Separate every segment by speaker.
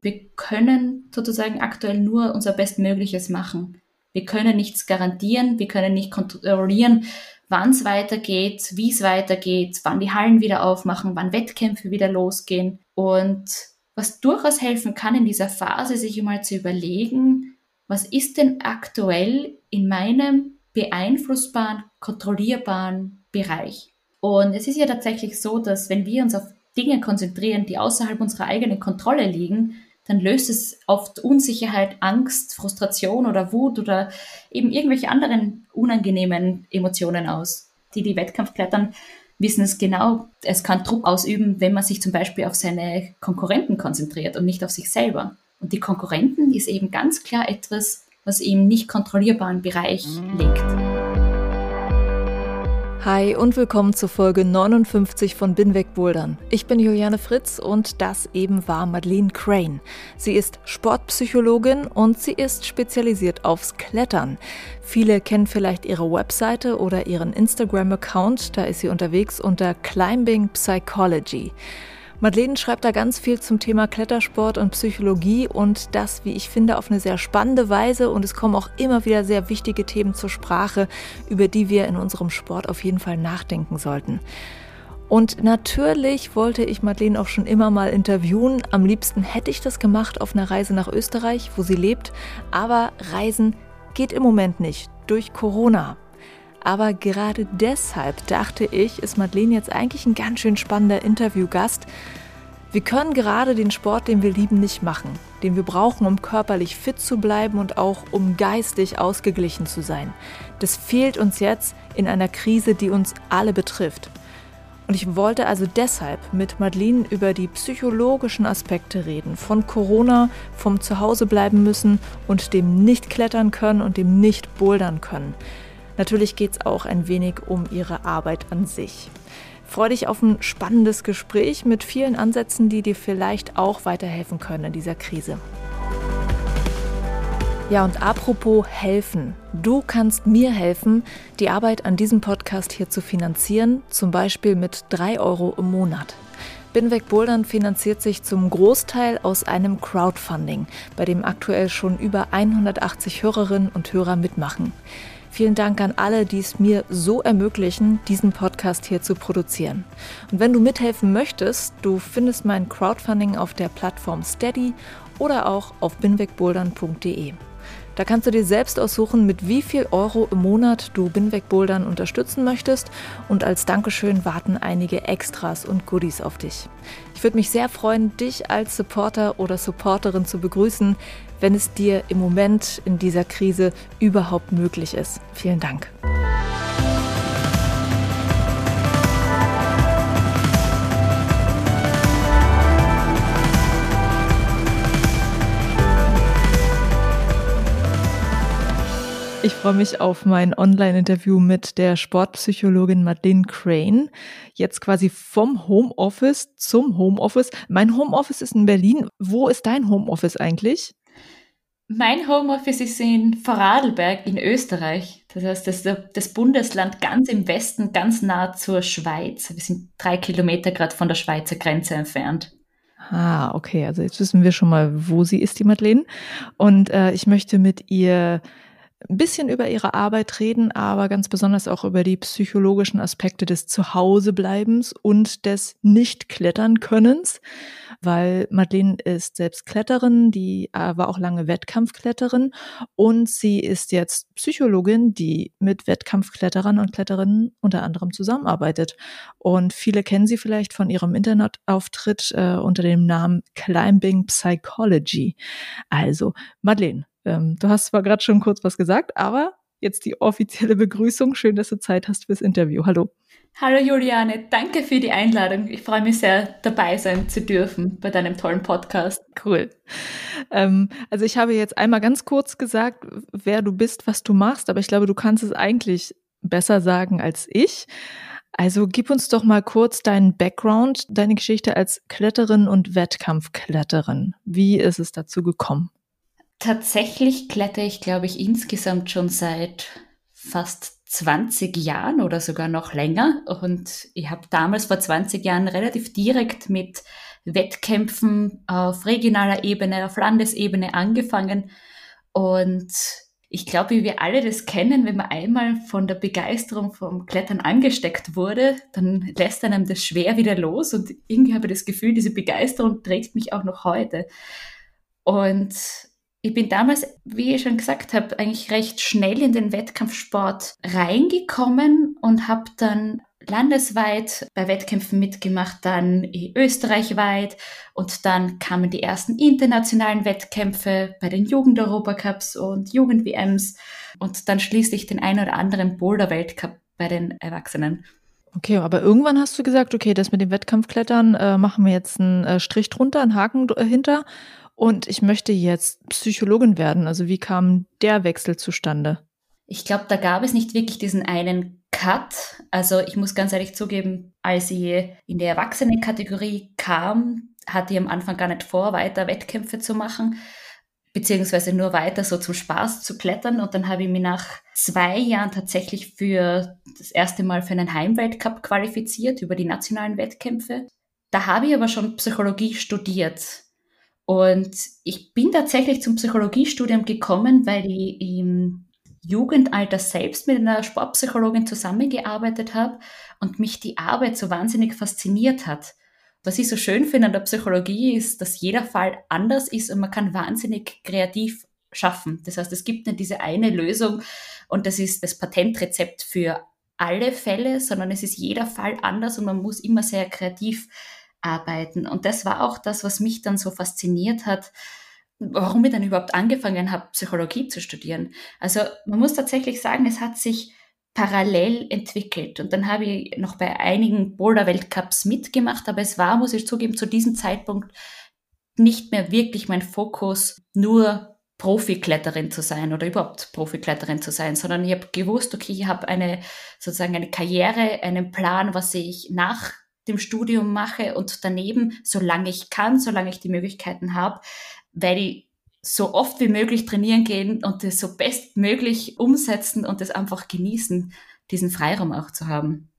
Speaker 1: Wir können sozusagen aktuell nur unser Bestmögliches machen. Wir können nichts garantieren, wir können nicht kontrollieren, wann es weitergeht, wie es weitergeht, wann die Hallen wieder aufmachen, wann Wettkämpfe wieder losgehen. Und was durchaus helfen kann in dieser Phase, sich einmal zu überlegen, was ist denn aktuell in meinem beeinflussbaren, kontrollierbaren Bereich. Und es ist ja tatsächlich so, dass wenn wir uns auf Dinge konzentrieren, die außerhalb unserer eigenen Kontrolle liegen, dann löst es oft Unsicherheit, Angst, Frustration oder Wut oder eben irgendwelche anderen unangenehmen Emotionen aus. Die, die Wettkampf klettern, wissen es genau. Es kann Druck ausüben, wenn man sich zum Beispiel auf seine Konkurrenten konzentriert und nicht auf sich selber. Und die Konkurrenten ist eben ganz klar etwas, was im nicht kontrollierbaren Bereich liegt.
Speaker 2: Hi und willkommen zur Folge 59 von Binweg Bouldern. Ich bin Juliane Fritz und das eben war Madeleine Crane. Sie ist Sportpsychologin und sie ist spezialisiert aufs Klettern. Viele kennen vielleicht ihre Webseite oder ihren Instagram-Account, da ist sie unterwegs unter Climbing Psychology. Madeleine schreibt da ganz viel zum Thema Klettersport und Psychologie und das, wie ich finde, auf eine sehr spannende Weise und es kommen auch immer wieder sehr wichtige Themen zur Sprache, über die wir in unserem Sport auf jeden Fall nachdenken sollten. Und natürlich wollte ich Madeleine auch schon immer mal interviewen. Am liebsten hätte ich das gemacht auf einer Reise nach Österreich, wo sie lebt. Aber Reisen geht im Moment nicht durch Corona. Aber gerade deshalb dachte ich, ist Madeleine jetzt eigentlich ein ganz schön spannender Interviewgast. Wir können gerade den Sport, den wir lieben, nicht machen, den wir brauchen, um körperlich fit zu bleiben und auch um geistig ausgeglichen zu sein. Das fehlt uns jetzt in einer Krise, die uns alle betrifft. Und ich wollte also deshalb mit Madeleine über die psychologischen Aspekte reden, von Corona, vom Zuhause bleiben müssen und dem nicht klettern können und dem nicht bouldern können. Natürlich geht es auch ein wenig um ihre Arbeit an sich. Freue dich auf ein spannendes Gespräch mit vielen Ansätzen, die dir vielleicht auch weiterhelfen können in dieser Krise. Ja, und apropos helfen. Du kannst mir helfen, die Arbeit an diesem Podcast hier zu finanzieren, zum Beispiel mit 3 Euro im Monat. Binweg Bouldern finanziert sich zum Großteil aus einem Crowdfunding, bei dem aktuell schon über 180 Hörerinnen und Hörer mitmachen. Vielen Dank an alle, die es mir so ermöglichen, diesen Podcast hier zu produzieren. Und wenn du mithelfen möchtest, du findest mein Crowdfunding auf der Plattform Steady oder auch auf binwegbouldern.de. Da kannst du dir selbst aussuchen, mit wie viel Euro im Monat du Binweg Bouldern unterstützen möchtest und als Dankeschön warten einige Extras und Goodies auf dich. Ich würde mich sehr freuen, dich als Supporter oder Supporterin zu begrüßen, wenn es dir im Moment in dieser Krise überhaupt möglich ist. Vielen Dank. Ich freue mich auf mein Online-Interview mit der Sportpsychologin Madeleine Crane. Jetzt quasi vom Homeoffice zum Homeoffice. Mein Homeoffice ist in Berlin. Wo ist dein Homeoffice eigentlich?
Speaker 1: Mein Homeoffice ist in Vorarlberg in Österreich. Das heißt, das ist das Bundesland ganz im Westen, ganz nah zur Schweiz. Wir sind drei Kilometer gerade von der Schweizer Grenze entfernt.
Speaker 2: Ah, okay. Also jetzt wissen wir schon mal, wo sie ist, die Madeleine. Und äh, ich möchte mit ihr ein bisschen über ihre Arbeit reden, aber ganz besonders auch über die psychologischen Aspekte des Zuhausebleibens und des Nicht-Klettern-Könnens, weil Madeleine ist selbst Kletterin, die äh, war auch lange Wettkampfkletterin und sie ist jetzt Psychologin, die mit Wettkampfkletterern und Kletterinnen unter anderem zusammenarbeitet. Und viele kennen sie vielleicht von ihrem Internetauftritt äh, unter dem Namen Climbing Psychology. Also, Madeleine, ähm, du hast zwar gerade schon kurz was gesagt, aber jetzt die offizielle Begrüßung. Schön, dass du Zeit hast fürs Interview. Hallo.
Speaker 1: Hallo Juliane, danke für die Einladung. Ich freue mich sehr, dabei sein zu dürfen bei deinem tollen Podcast.
Speaker 2: Cool. Ähm, also ich habe jetzt einmal ganz kurz gesagt, wer du bist, was du machst, aber ich glaube, du kannst es eigentlich besser sagen als ich. Also gib uns doch mal kurz deinen Background, deine Geschichte als Kletterin und Wettkampfkletterin. Wie ist es dazu gekommen?
Speaker 1: Tatsächlich klettere ich, glaube ich, insgesamt schon seit fast 20 Jahren oder sogar noch länger. Und ich habe damals vor 20 Jahren relativ direkt mit Wettkämpfen auf regionaler Ebene, auf Landesebene angefangen. Und ich glaube, wie wir alle das kennen, wenn man einmal von der Begeisterung vom Klettern angesteckt wurde, dann lässt einem das schwer wieder los. Und irgendwie habe ich das Gefühl, diese Begeisterung trägt mich auch noch heute. Und ich bin damals, wie ich schon gesagt habe, eigentlich recht schnell in den Wettkampfsport reingekommen und habe dann landesweit bei Wettkämpfen mitgemacht, dann österreichweit und dann kamen die ersten internationalen Wettkämpfe bei den Jugend-Europacups und Jugend-WMs und dann schließlich den ein oder anderen Boulder-Weltcup bei den Erwachsenen.
Speaker 2: Okay, aber irgendwann hast du gesagt, okay, das mit dem Wettkampfklettern äh, machen wir jetzt einen äh, Strich drunter, einen Haken hinter und ich möchte jetzt Psychologin werden. Also wie kam der Wechsel zustande?
Speaker 1: Ich glaube, da gab es nicht wirklich diesen einen Cut. Also ich muss ganz ehrlich zugeben, als ich in der Erwachsenenkategorie kam, hatte ich am Anfang gar nicht vor, weiter Wettkämpfe zu machen, beziehungsweise nur weiter so zum Spaß zu klettern. Und dann habe ich mich nach zwei Jahren tatsächlich für das erste Mal für einen Heimweltcup qualifiziert über die nationalen Wettkämpfe. Da habe ich aber schon Psychologie studiert. Und ich bin tatsächlich zum Psychologiestudium gekommen, weil ich im Jugendalter selbst mit einer Sportpsychologin zusammengearbeitet habe und mich die Arbeit so wahnsinnig fasziniert hat. Was ich so schön finde an der Psychologie ist, dass jeder Fall anders ist und man kann wahnsinnig kreativ schaffen. Das heißt, es gibt nicht diese eine Lösung und das ist das Patentrezept für alle Fälle, sondern es ist jeder Fall anders und man muss immer sehr kreativ arbeiten. Und das war auch das, was mich dann so fasziniert hat, warum ich dann überhaupt angefangen habe, Psychologie zu studieren. Also man muss tatsächlich sagen, es hat sich parallel entwickelt. Und dann habe ich noch bei einigen Boulder-Weltcups mitgemacht, aber es war, muss ich zugeben, zu diesem Zeitpunkt nicht mehr wirklich mein Fokus, nur Profikletterin zu sein oder überhaupt Profikletterin zu sein, sondern ich habe gewusst, okay, ich habe eine sozusagen eine Karriere, einen Plan, was ich nach dem Studium mache und daneben, solange ich kann, solange ich die Möglichkeiten habe, werde ich so oft wie möglich trainieren gehen und das so bestmöglich umsetzen und das einfach genießen, diesen Freiraum auch zu haben.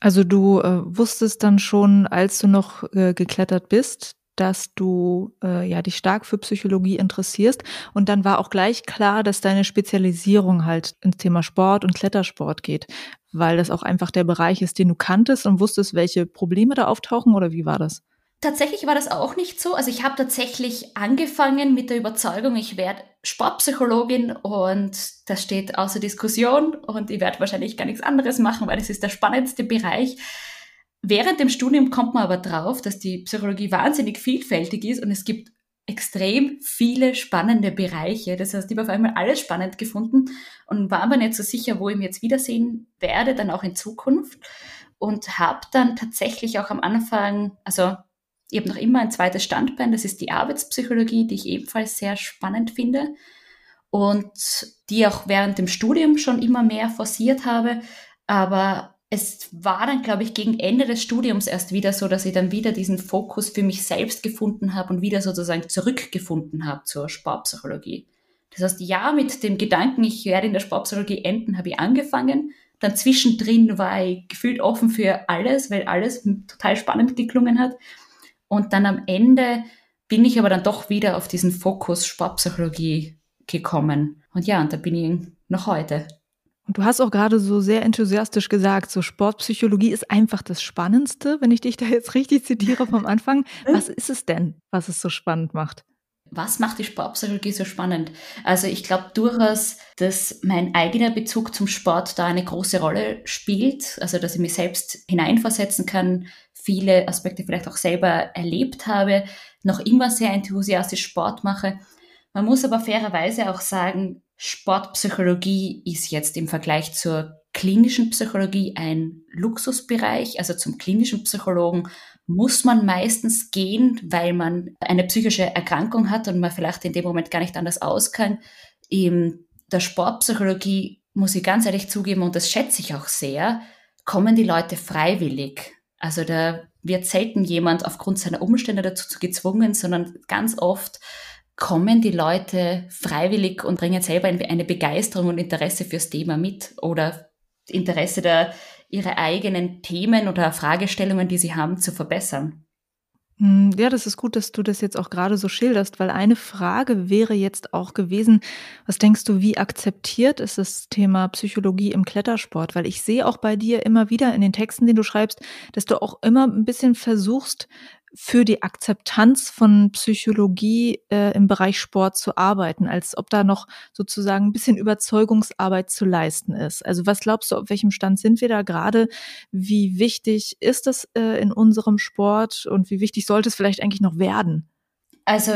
Speaker 2: Also du äh, wusstest dann schon, als du noch äh, geklettert bist, dass du äh, ja dich stark für Psychologie interessierst und dann war auch gleich klar, dass deine Spezialisierung halt ins Thema Sport und Klettersport geht, weil das auch einfach der Bereich ist, den du kanntest und wusstest, welche Probleme da auftauchen oder wie war das?
Speaker 1: Tatsächlich war das auch nicht so. Also ich habe tatsächlich angefangen mit der Überzeugung, ich werde Sportpsychologin und das steht außer Diskussion und ich werde wahrscheinlich gar nichts anderes machen, weil das ist der spannendste Bereich. Während dem Studium kommt man aber drauf, dass die Psychologie wahnsinnig vielfältig ist und es gibt extrem viele spannende Bereiche. Das heißt, ich habe auf einmal alles spannend gefunden und war mir nicht so sicher, wo ich mich jetzt wiedersehen werde, dann auch in Zukunft. Und habe dann tatsächlich auch am Anfang, also ich habe noch immer ein zweites Standbein, das ist die Arbeitspsychologie, die ich ebenfalls sehr spannend finde und die auch während dem Studium schon immer mehr forciert habe. Aber es war dann, glaube ich, gegen Ende des Studiums erst wieder so, dass ich dann wieder diesen Fokus für mich selbst gefunden habe und wieder sozusagen zurückgefunden habe zur Sportpsychologie. Das heißt, ja, mit dem Gedanken, ich werde in der Sportpsychologie enden, habe ich angefangen. Dann zwischendrin war ich gefühlt offen für alles, weil alles total spannend geklungen hat. Und dann am Ende bin ich aber dann doch wieder auf diesen Fokus Sportpsychologie gekommen. Und ja, und da bin ich noch heute.
Speaker 2: Und du hast auch gerade so sehr enthusiastisch gesagt, so Sportpsychologie ist einfach das Spannendste, wenn ich dich da jetzt richtig zitiere vom Anfang. Was ist es denn, was es so spannend macht?
Speaker 1: Was macht die Sportpsychologie so spannend? Also ich glaube durchaus, dass mein eigener Bezug zum Sport da eine große Rolle spielt, also dass ich mich selbst hineinversetzen kann, viele Aspekte vielleicht auch selber erlebt habe, noch immer sehr enthusiastisch Sport mache Man muss aber fairerweise auch sagen, Sportpsychologie ist jetzt im Vergleich zur klinischen Psychologie ein Luxusbereich. Also zum klinischen Psychologen muss man meistens gehen, weil man eine psychische Erkrankung hat und man vielleicht in dem Moment gar nicht anders aus kann. In der Sportpsychologie muss ich ganz ehrlich zugeben, und das schätze ich auch sehr, kommen die Leute freiwillig. Also da wird selten jemand aufgrund seiner Umstände dazu gezwungen, sondern ganz oft kommen die Leute freiwillig und bringen selber eine Begeisterung und Interesse fürs Thema mit oder Interesse der, ihre eigenen Themen oder Fragestellungen, die sie haben, zu verbessern.
Speaker 2: Hm, ja, das ist gut, dass du das jetzt auch gerade so schilderst, weil eine Frage wäre jetzt auch gewesen, was denkst du, wie akzeptiert ist das Thema Psychologie im Klettersport? Weil ich sehe auch bei dir immer wieder in den Texten, den du schreibst, dass du auch immer ein bisschen versuchst, für die Akzeptanz von Psychologie äh, im Bereich Sport zu arbeiten, als ob da noch sozusagen ein bisschen Überzeugungsarbeit zu leisten ist. Also was glaubst du, auf welchem Stand sind wir da gerade? Wie wichtig ist das äh, in unserem Sport und wie wichtig sollte es vielleicht eigentlich noch werden?
Speaker 1: Also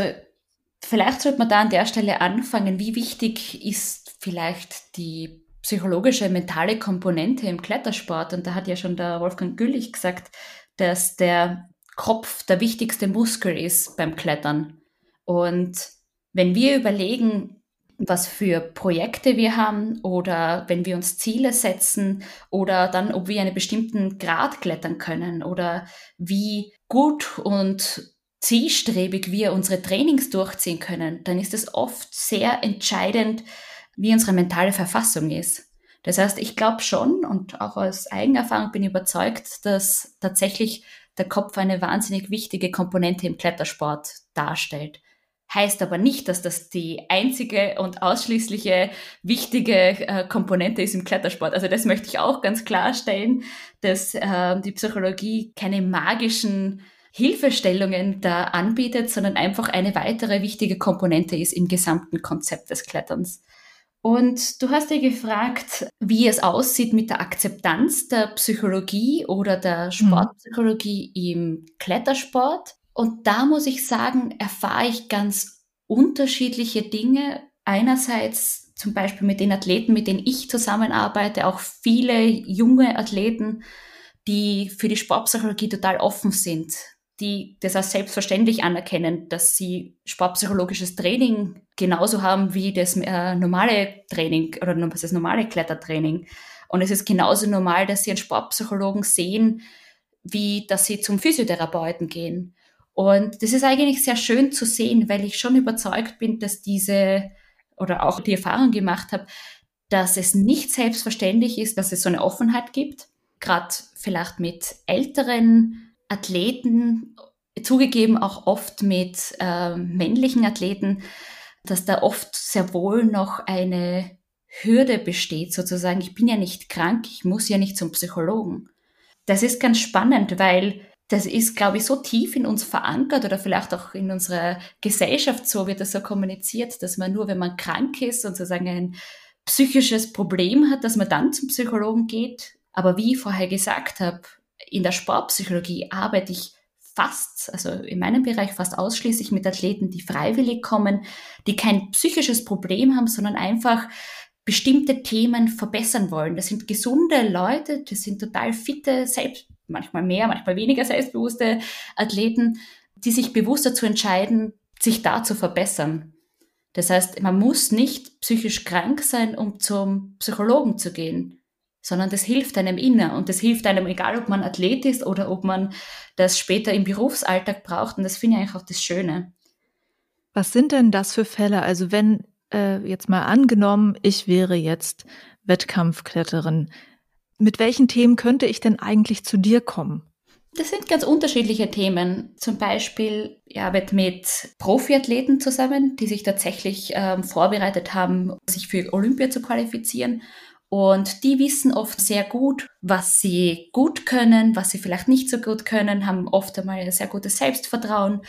Speaker 1: vielleicht sollte man da an der Stelle anfangen. Wie wichtig ist vielleicht die psychologische, mentale Komponente im Klettersport? Und da hat ja schon der Wolfgang Güllich gesagt, dass der Kopf der wichtigste Muskel ist beim Klettern. Und wenn wir überlegen, was für Projekte wir haben oder wenn wir uns Ziele setzen oder dann, ob wir einen bestimmten Grad klettern können oder wie gut und zielstrebig wir unsere Trainings durchziehen können, dann ist es oft sehr entscheidend, wie unsere mentale Verfassung ist. Das heißt, ich glaube schon und auch aus Eigenerfahrung bin ich überzeugt, dass tatsächlich der Kopf eine wahnsinnig wichtige Komponente im Klettersport darstellt. Heißt aber nicht, dass das die einzige und ausschließliche wichtige äh, Komponente ist im Klettersport. Also das möchte ich auch ganz klarstellen, dass äh, die Psychologie keine magischen Hilfestellungen da anbietet, sondern einfach eine weitere wichtige Komponente ist im gesamten Konzept des Kletterns. Und du hast dir gefragt, wie es aussieht mit der Akzeptanz der Psychologie oder der mhm. Sportpsychologie im Klettersport. Und da muss ich sagen, erfahre ich ganz unterschiedliche Dinge. Einerseits zum Beispiel mit den Athleten, mit denen ich zusammenarbeite, auch viele junge Athleten, die für die Sportpsychologie total offen sind, die das als selbstverständlich anerkennen, dass sie sportpsychologisches Training genauso haben wie das äh, normale Training oder das normale Klettertraining. Und es ist genauso normal, dass sie einen Sportpsychologen sehen, wie dass sie zum Physiotherapeuten gehen. Und das ist eigentlich sehr schön zu sehen, weil ich schon überzeugt bin, dass diese oder auch die Erfahrung gemacht habe, dass es nicht selbstverständlich ist, dass es so eine Offenheit gibt. Gerade vielleicht mit älteren Athleten, zugegeben auch oft mit äh, männlichen Athleten, dass da oft sehr wohl noch eine Hürde besteht, sozusagen, ich bin ja nicht krank, ich muss ja nicht zum Psychologen. Das ist ganz spannend, weil das ist, glaube ich, so tief in uns verankert oder vielleicht auch in unserer Gesellschaft so wird das so kommuniziert, dass man nur, wenn man krank ist und sozusagen ein psychisches Problem hat, dass man dann zum Psychologen geht. Aber wie ich vorher gesagt habe, in der Sportpsychologie arbeite ich fast, also in meinem Bereich fast ausschließlich mit Athleten, die freiwillig kommen, die kein psychisches Problem haben, sondern einfach bestimmte Themen verbessern wollen. Das sind gesunde Leute, das sind total fitte, selbst, manchmal mehr, manchmal weniger selbstbewusste Athleten, die sich bewusst dazu entscheiden, sich da zu verbessern. Das heißt, man muss nicht psychisch krank sein, um zum Psychologen zu gehen sondern das hilft einem inner und das hilft einem, egal ob man Athlet ist oder ob man das später im Berufsalltag braucht. Und das finde ich eigentlich auch das Schöne.
Speaker 2: Was sind denn das für Fälle? Also wenn äh, jetzt mal angenommen, ich wäre jetzt Wettkampfkletterin, mit welchen Themen könnte ich denn eigentlich zu dir kommen?
Speaker 1: Das sind ganz unterschiedliche Themen. Zum Beispiel, ich arbeite mit Profiathleten zusammen, die sich tatsächlich ähm, vorbereitet haben, sich für Olympia zu qualifizieren und die wissen oft sehr gut, was sie gut können, was sie vielleicht nicht so gut können, haben oft einmal ein sehr gutes Selbstvertrauen.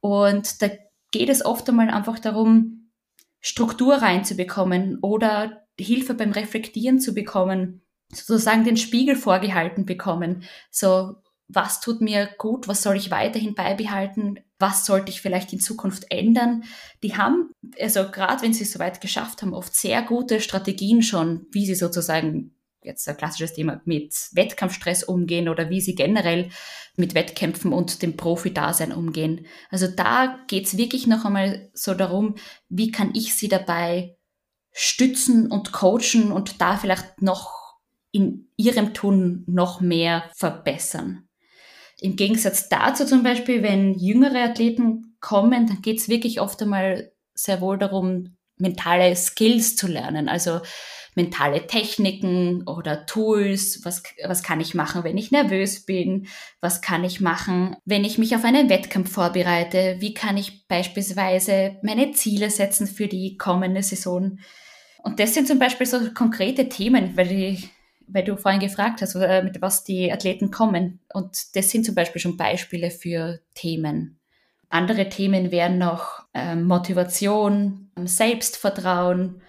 Speaker 1: Und da geht es oft einmal einfach darum, Struktur reinzubekommen oder Hilfe beim Reflektieren zu bekommen, sozusagen den Spiegel vorgehalten bekommen. So, was tut mir gut, was soll ich weiterhin beibehalten, was sollte ich vielleicht in Zukunft ändern. Die haben, also gerade wenn sie es soweit geschafft haben, oft sehr gute Strategien schon, wie sie sozusagen jetzt ein klassisches Thema mit Wettkampfstress umgehen oder wie sie generell mit Wettkämpfen und dem Profi-Dasein umgehen. Also da geht es wirklich noch einmal so darum, wie kann ich sie dabei stützen und coachen und da vielleicht noch in ihrem Tun noch mehr verbessern. Im Gegensatz dazu zum Beispiel, wenn jüngere Athleten kommen, dann geht es wirklich oft einmal sehr wohl darum, mentale Skills zu lernen. Also mentale Techniken oder Tools, was, was kann ich machen, wenn ich nervös bin, was kann ich machen, wenn ich mich auf einen Wettkampf vorbereite, wie kann ich beispielsweise meine Ziele setzen für die kommende Saison. Und das sind zum Beispiel so konkrete Themen, weil, die, weil du vorhin gefragt hast, äh, mit was die Athleten kommen. Und das sind zum Beispiel schon Beispiele für Themen. Andere Themen wären noch äh, Motivation, Selbstvertrauen,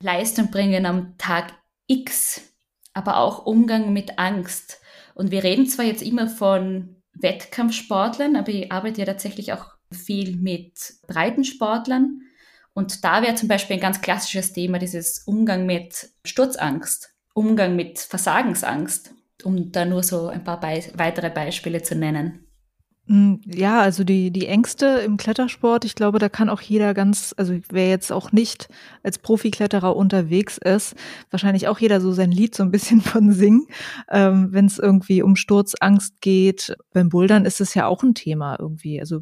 Speaker 1: Leistung bringen am Tag X, aber auch Umgang mit Angst. Und wir reden zwar jetzt immer von Wettkampfsportlern, aber ich arbeite ja tatsächlich auch viel mit Breitensportlern. Und da wäre zum Beispiel ein ganz klassisches Thema dieses Umgang mit Sturzangst, Umgang mit Versagensangst, um da nur so ein paar Be weitere Beispiele zu nennen.
Speaker 2: Hm, ja, also die, die Ängste im Klettersport, ich glaube, da kann auch jeder ganz, also wer jetzt auch nicht als Profikletterer unterwegs ist, wahrscheinlich auch jeder so sein Lied so ein bisschen von singen, ähm, wenn es irgendwie um Sturzangst geht. Beim Bouldern ist es ja auch ein Thema irgendwie. Also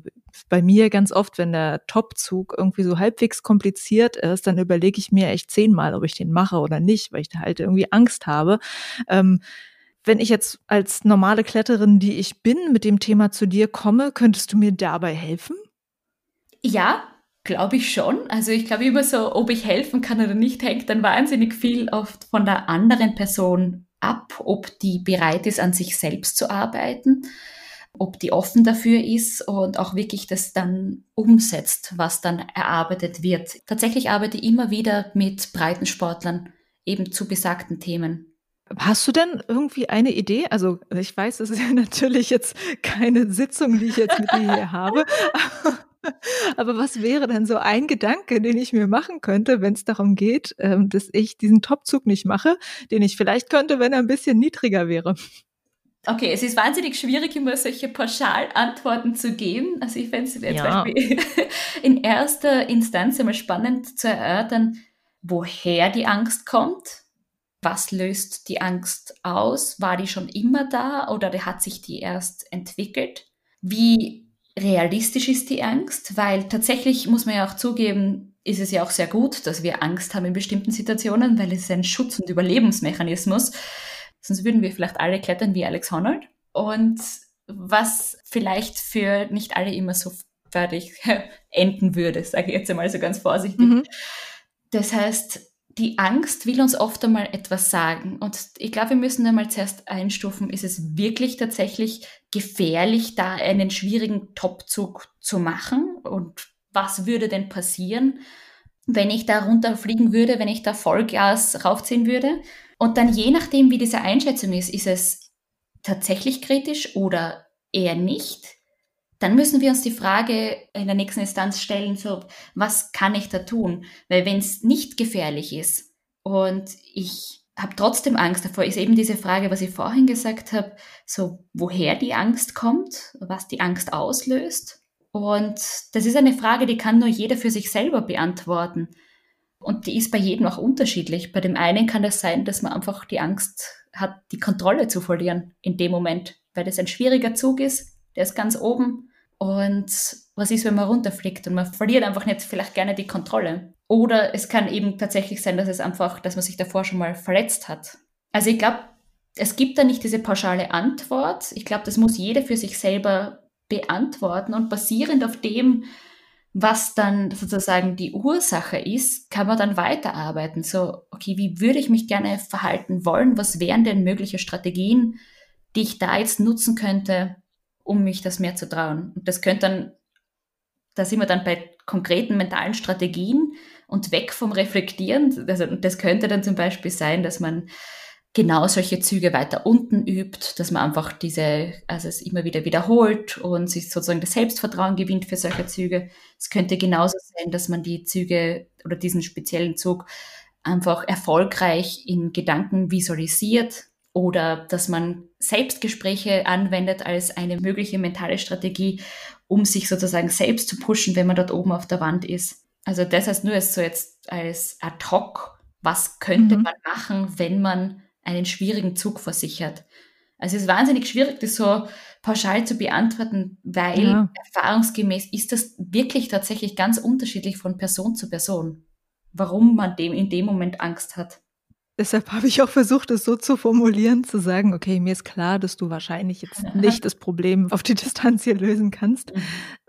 Speaker 2: bei mir ganz oft, wenn der Topzug irgendwie so halbwegs kompliziert ist, dann überlege ich mir echt zehnmal, ob ich den mache oder nicht, weil ich da halt irgendwie Angst habe. Ähm, wenn ich jetzt als normale Kletterin, die ich bin, mit dem Thema zu dir komme, könntest du mir dabei helfen?
Speaker 1: Ja, glaube ich schon. Also ich glaube immer so, ob ich helfen kann oder nicht, hängt dann wahnsinnig viel oft von der anderen Person ab, ob die bereit ist, an sich selbst zu arbeiten, ob die offen dafür ist und auch wirklich das dann umsetzt, was dann erarbeitet wird. Tatsächlich arbeite ich immer wieder mit Breitensportlern eben zu besagten Themen.
Speaker 2: Hast du denn irgendwie eine Idee? Also ich weiß, das ist ja natürlich jetzt keine Sitzung, die ich jetzt mit dir hier habe. Aber was wäre denn so ein Gedanke, den ich mir machen könnte, wenn es darum geht, ähm, dass ich diesen Topzug nicht mache, den ich vielleicht könnte, wenn er ein bisschen niedriger wäre?
Speaker 1: Okay, es ist wahnsinnig schwierig, immer solche Pauschalantworten zu geben. Also ich fände es ja. zum Beispiel in erster Instanz immer spannend zu erörtern, woher die Angst kommt was löst die Angst aus? War die schon immer da oder hat sich die erst entwickelt? Wie realistisch ist die Angst? Weil tatsächlich muss man ja auch zugeben, ist es ja auch sehr gut, dass wir Angst haben in bestimmten Situationen, weil es ist ein Schutz- und Überlebensmechanismus. Sonst würden wir vielleicht alle klettern wie Alex Honnold. Und was vielleicht für nicht alle immer so fertig enden würde, sage ich jetzt einmal so ganz vorsichtig. Mhm. Das heißt, die Angst will uns oft einmal etwas sagen. Und ich glaube, wir müssen einmal zuerst einstufen, ist es wirklich tatsächlich gefährlich, da einen schwierigen Topzug zu machen? Und was würde denn passieren, wenn ich da runterfliegen würde, wenn ich da Vollgas raufziehen würde? Und dann je nachdem, wie diese Einschätzung ist, ist es tatsächlich kritisch oder eher nicht? Dann müssen wir uns die Frage in der nächsten Instanz stellen, so, was kann ich da tun? Weil wenn es nicht gefährlich ist und ich habe trotzdem Angst davor, ist eben diese Frage, was ich vorhin gesagt habe, so, woher die Angst kommt, was die Angst auslöst. Und das ist eine Frage, die kann nur jeder für sich selber beantworten. Und die ist bei jedem auch unterschiedlich. Bei dem einen kann das sein, dass man einfach die Angst hat, die Kontrolle zu verlieren in dem Moment, weil das ein schwieriger Zug ist, der ist ganz oben. Und was ist, wenn man runterfliegt und man verliert einfach nicht vielleicht gerne die Kontrolle? Oder es kann eben tatsächlich sein, dass es einfach, dass man sich davor schon mal verletzt hat. Also ich glaube, es gibt da nicht diese pauschale Antwort. Ich glaube, das muss jeder für sich selber beantworten und basierend auf dem, was dann sozusagen die Ursache ist, kann man dann weiterarbeiten. So, okay, wie würde ich mich gerne verhalten wollen? Was wären denn mögliche Strategien, die ich da jetzt nutzen könnte, um mich das mehr zu trauen. Und das könnte dann, da sind wir dann bei konkreten mentalen Strategien und weg vom Reflektieren. Also das könnte dann zum Beispiel sein, dass man genau solche Züge weiter unten übt, dass man einfach diese, also es immer wieder wiederholt und sich sozusagen das Selbstvertrauen gewinnt für solche Züge. Es könnte genauso sein, dass man die Züge oder diesen speziellen Zug einfach erfolgreich in Gedanken visualisiert oder dass man Selbstgespräche anwendet als eine mögliche mentale Strategie, um sich sozusagen selbst zu pushen, wenn man dort oben auf der Wand ist. Also das heißt nur als so jetzt als ad hoc, was könnte mhm. man machen, wenn man einen schwierigen Zug versichert. Also es ist wahnsinnig schwierig, das so pauschal zu beantworten, weil ja. erfahrungsgemäß ist das wirklich tatsächlich ganz unterschiedlich von Person zu Person warum man dem in dem Moment Angst hat.
Speaker 2: Deshalb habe ich auch versucht, es so zu formulieren, zu sagen, okay, mir ist klar, dass du wahrscheinlich jetzt nicht das Problem auf die Distanz hier lösen kannst. Mhm.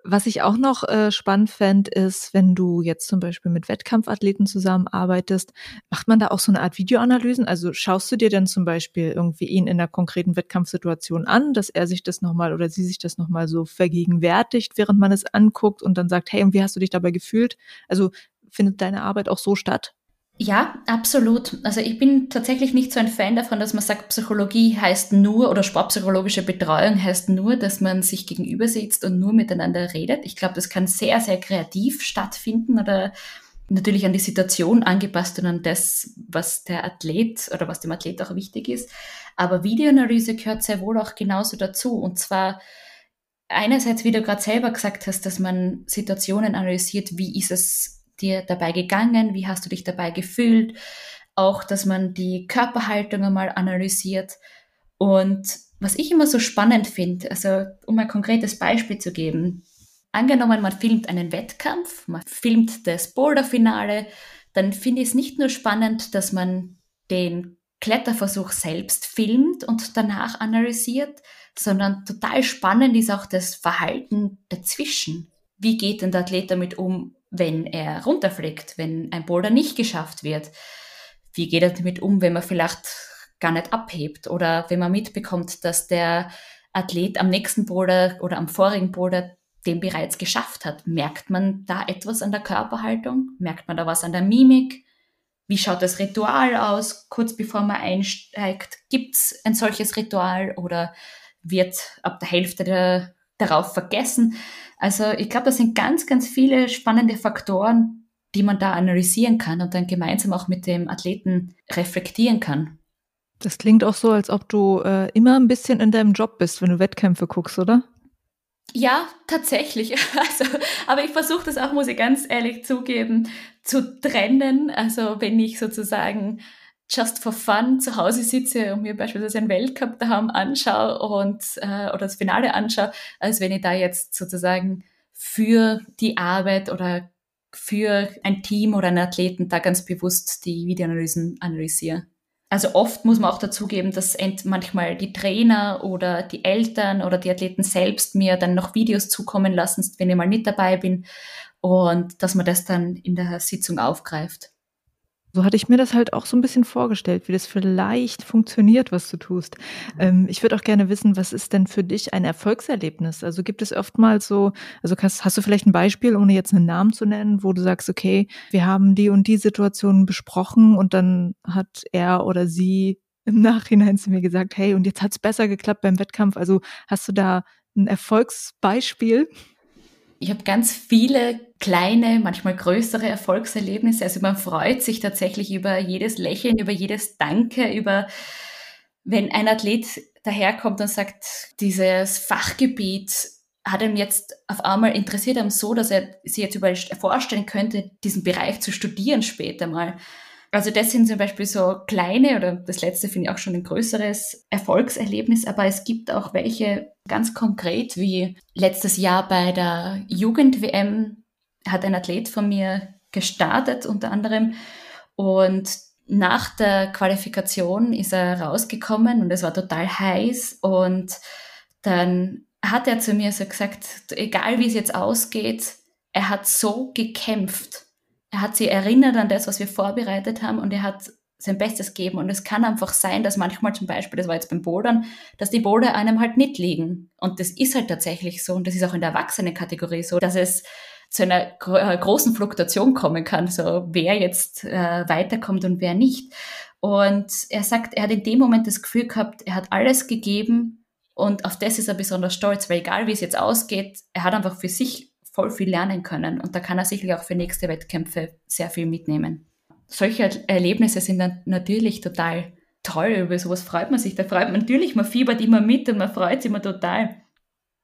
Speaker 2: Was ich auch noch äh, spannend fände, ist, wenn du jetzt zum Beispiel mit Wettkampfathleten zusammenarbeitest, macht man da auch so eine Art Videoanalysen? Also schaust du dir dann zum Beispiel irgendwie ihn in einer konkreten Wettkampfsituation an, dass er sich das nochmal oder sie sich das nochmal so vergegenwärtigt, während man es anguckt und dann sagt, hey, und wie hast du dich dabei gefühlt? Also findet deine Arbeit auch so statt?
Speaker 1: Ja, absolut. Also ich bin tatsächlich nicht so ein Fan davon, dass man sagt, Psychologie heißt nur oder sportpsychologische Betreuung heißt nur, dass man sich gegenüber sitzt und nur miteinander redet. Ich glaube, das kann sehr, sehr kreativ stattfinden oder natürlich an die Situation angepasst und an das, was der Athlet oder was dem Athlet auch wichtig ist. Aber Videoanalyse gehört sehr wohl auch genauso dazu. Und zwar einerseits, wie du gerade selber gesagt hast, dass man Situationen analysiert, wie ist es dir dabei gegangen? Wie hast du dich dabei gefühlt? Auch, dass man die Körperhaltung einmal analysiert. Und was ich immer so spannend finde, also um ein konkretes Beispiel zu geben, angenommen, man filmt einen Wettkampf, man filmt das Boulderfinale, dann finde ich es nicht nur spannend, dass man den Kletterversuch selbst filmt und danach analysiert, sondern total spannend ist auch das Verhalten dazwischen. Wie geht denn der Athlet damit um? Wenn er runterfliegt, wenn ein Boulder nicht geschafft wird? Wie geht er damit um, wenn man vielleicht gar nicht abhebt oder wenn man mitbekommt, dass der Athlet am nächsten Boulder oder am vorigen Boulder den bereits geschafft hat? Merkt man da etwas an der Körperhaltung? Merkt man da was an der Mimik? Wie schaut das Ritual aus, kurz bevor man einsteigt? Gibt es ein solches Ritual oder wird ab der Hälfte der, darauf vergessen? Also ich glaube, das sind ganz, ganz viele spannende Faktoren, die man da analysieren kann und dann gemeinsam auch mit dem Athleten reflektieren kann.
Speaker 2: Das klingt auch so, als ob du äh, immer ein bisschen in deinem Job bist, wenn du Wettkämpfe guckst, oder?
Speaker 1: Ja, tatsächlich. Also, aber ich versuche das auch, muss ich ganz ehrlich zugeben, zu trennen. Also wenn ich sozusagen just for fun zu Hause sitze und mir beispielsweise einen Weltcup daheim anschaue und äh, oder das Finale anschaue, als wenn ich da jetzt sozusagen für die Arbeit oder für ein Team oder einen Athleten da ganz bewusst die Videoanalysen analysiere. Also oft muss man auch dazugeben, dass manchmal die Trainer oder die Eltern oder die Athleten selbst mir dann noch Videos zukommen lassen, wenn ich mal nicht dabei bin und dass man das dann in der Sitzung aufgreift.
Speaker 2: So hatte ich mir das halt auch so ein bisschen vorgestellt, wie das vielleicht funktioniert, was du tust. Ähm, ich würde auch gerne wissen, was ist denn für dich ein Erfolgserlebnis? Also gibt es oftmals so, also hast, hast du vielleicht ein Beispiel, ohne jetzt einen Namen zu nennen, wo du sagst, okay, wir haben die und die Situation besprochen und dann hat er oder sie im Nachhinein zu mir gesagt, hey, und jetzt hat's besser geklappt beim Wettkampf. Also hast du da ein Erfolgsbeispiel?
Speaker 1: Ich habe ganz viele kleine, manchmal größere Erfolgserlebnisse. Also man freut sich tatsächlich über jedes Lächeln, über jedes Danke, über wenn ein Athlet daherkommt und sagt, dieses Fachgebiet hat ihm jetzt auf einmal interessiert am so, dass er sich jetzt vorstellen könnte, diesen Bereich zu studieren später mal. Also das sind zum Beispiel so kleine oder das letzte finde ich auch schon ein größeres Erfolgserlebnis, aber es gibt auch welche ganz konkret, wie letztes Jahr bei der Jugend-WM hat ein Athlet von mir gestartet unter anderem und nach der Qualifikation ist er rausgekommen und es war total heiß und dann hat er zu mir so gesagt, egal wie es jetzt ausgeht, er hat so gekämpft er hat sie erinnert an das, was wir vorbereitet haben und er hat sein Bestes gegeben. Und es kann einfach sein, dass manchmal zum Beispiel, das war jetzt beim Bouldern, dass die Boulder einem halt nicht liegen. Und das ist halt tatsächlich so. Und das ist auch in der Erwachsenenkategorie so, dass es zu einer äh, großen Fluktuation kommen kann, so wer jetzt äh, weiterkommt und wer nicht. Und er sagt, er hat in dem Moment das Gefühl gehabt, er hat alles gegeben und auf das ist er besonders stolz, weil egal wie es jetzt ausgeht, er hat einfach für sich voll viel lernen können und da kann er sicherlich auch für nächste Wettkämpfe sehr viel mitnehmen. Solche Erlebnisse sind dann natürlich total toll, über sowas freut man sich. Da freut man natürlich, man fiebert immer mit und man freut sich immer total.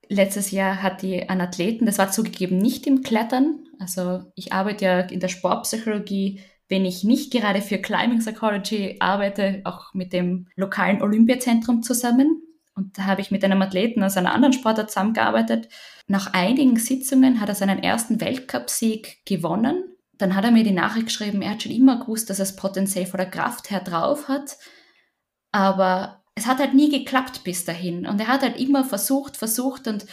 Speaker 1: Letztes Jahr hat die ein Athleten, das war zugegeben nicht im Klettern, also ich arbeite ja in der Sportpsychologie wenn ich nicht gerade für Climbing Psychology arbeite, auch mit dem lokalen Olympiazentrum zusammen. Und da habe ich mit einem Athleten aus einer anderen Sportart zusammengearbeitet. Nach einigen Sitzungen hat er seinen ersten Weltcupsieg gewonnen. Dann hat er mir die Nachricht geschrieben, er hat schon immer gewusst, dass er es potenziell von der Kraft her drauf hat. Aber es hat halt nie geklappt bis dahin. Und er hat halt immer versucht, versucht und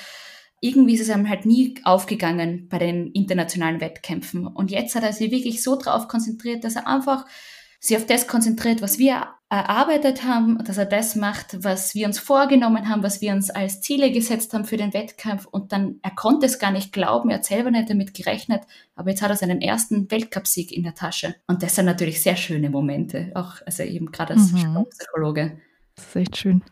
Speaker 1: irgendwie ist es einem halt nie aufgegangen bei den internationalen Wettkämpfen. Und jetzt hat er sich wirklich so drauf konzentriert, dass er einfach sich auf das konzentriert, was wir erarbeitet haben, dass er das macht, was wir uns vorgenommen haben, was wir uns als Ziele gesetzt haben für den Wettkampf. Und dann, er konnte es gar nicht glauben, er hat selber nicht damit gerechnet, aber jetzt hat er seinen ersten Weltcupsieg in der Tasche. Und das sind natürlich sehr schöne Momente, auch also eben gerade als mhm. Sportpsychologe.
Speaker 2: Das ist echt schön.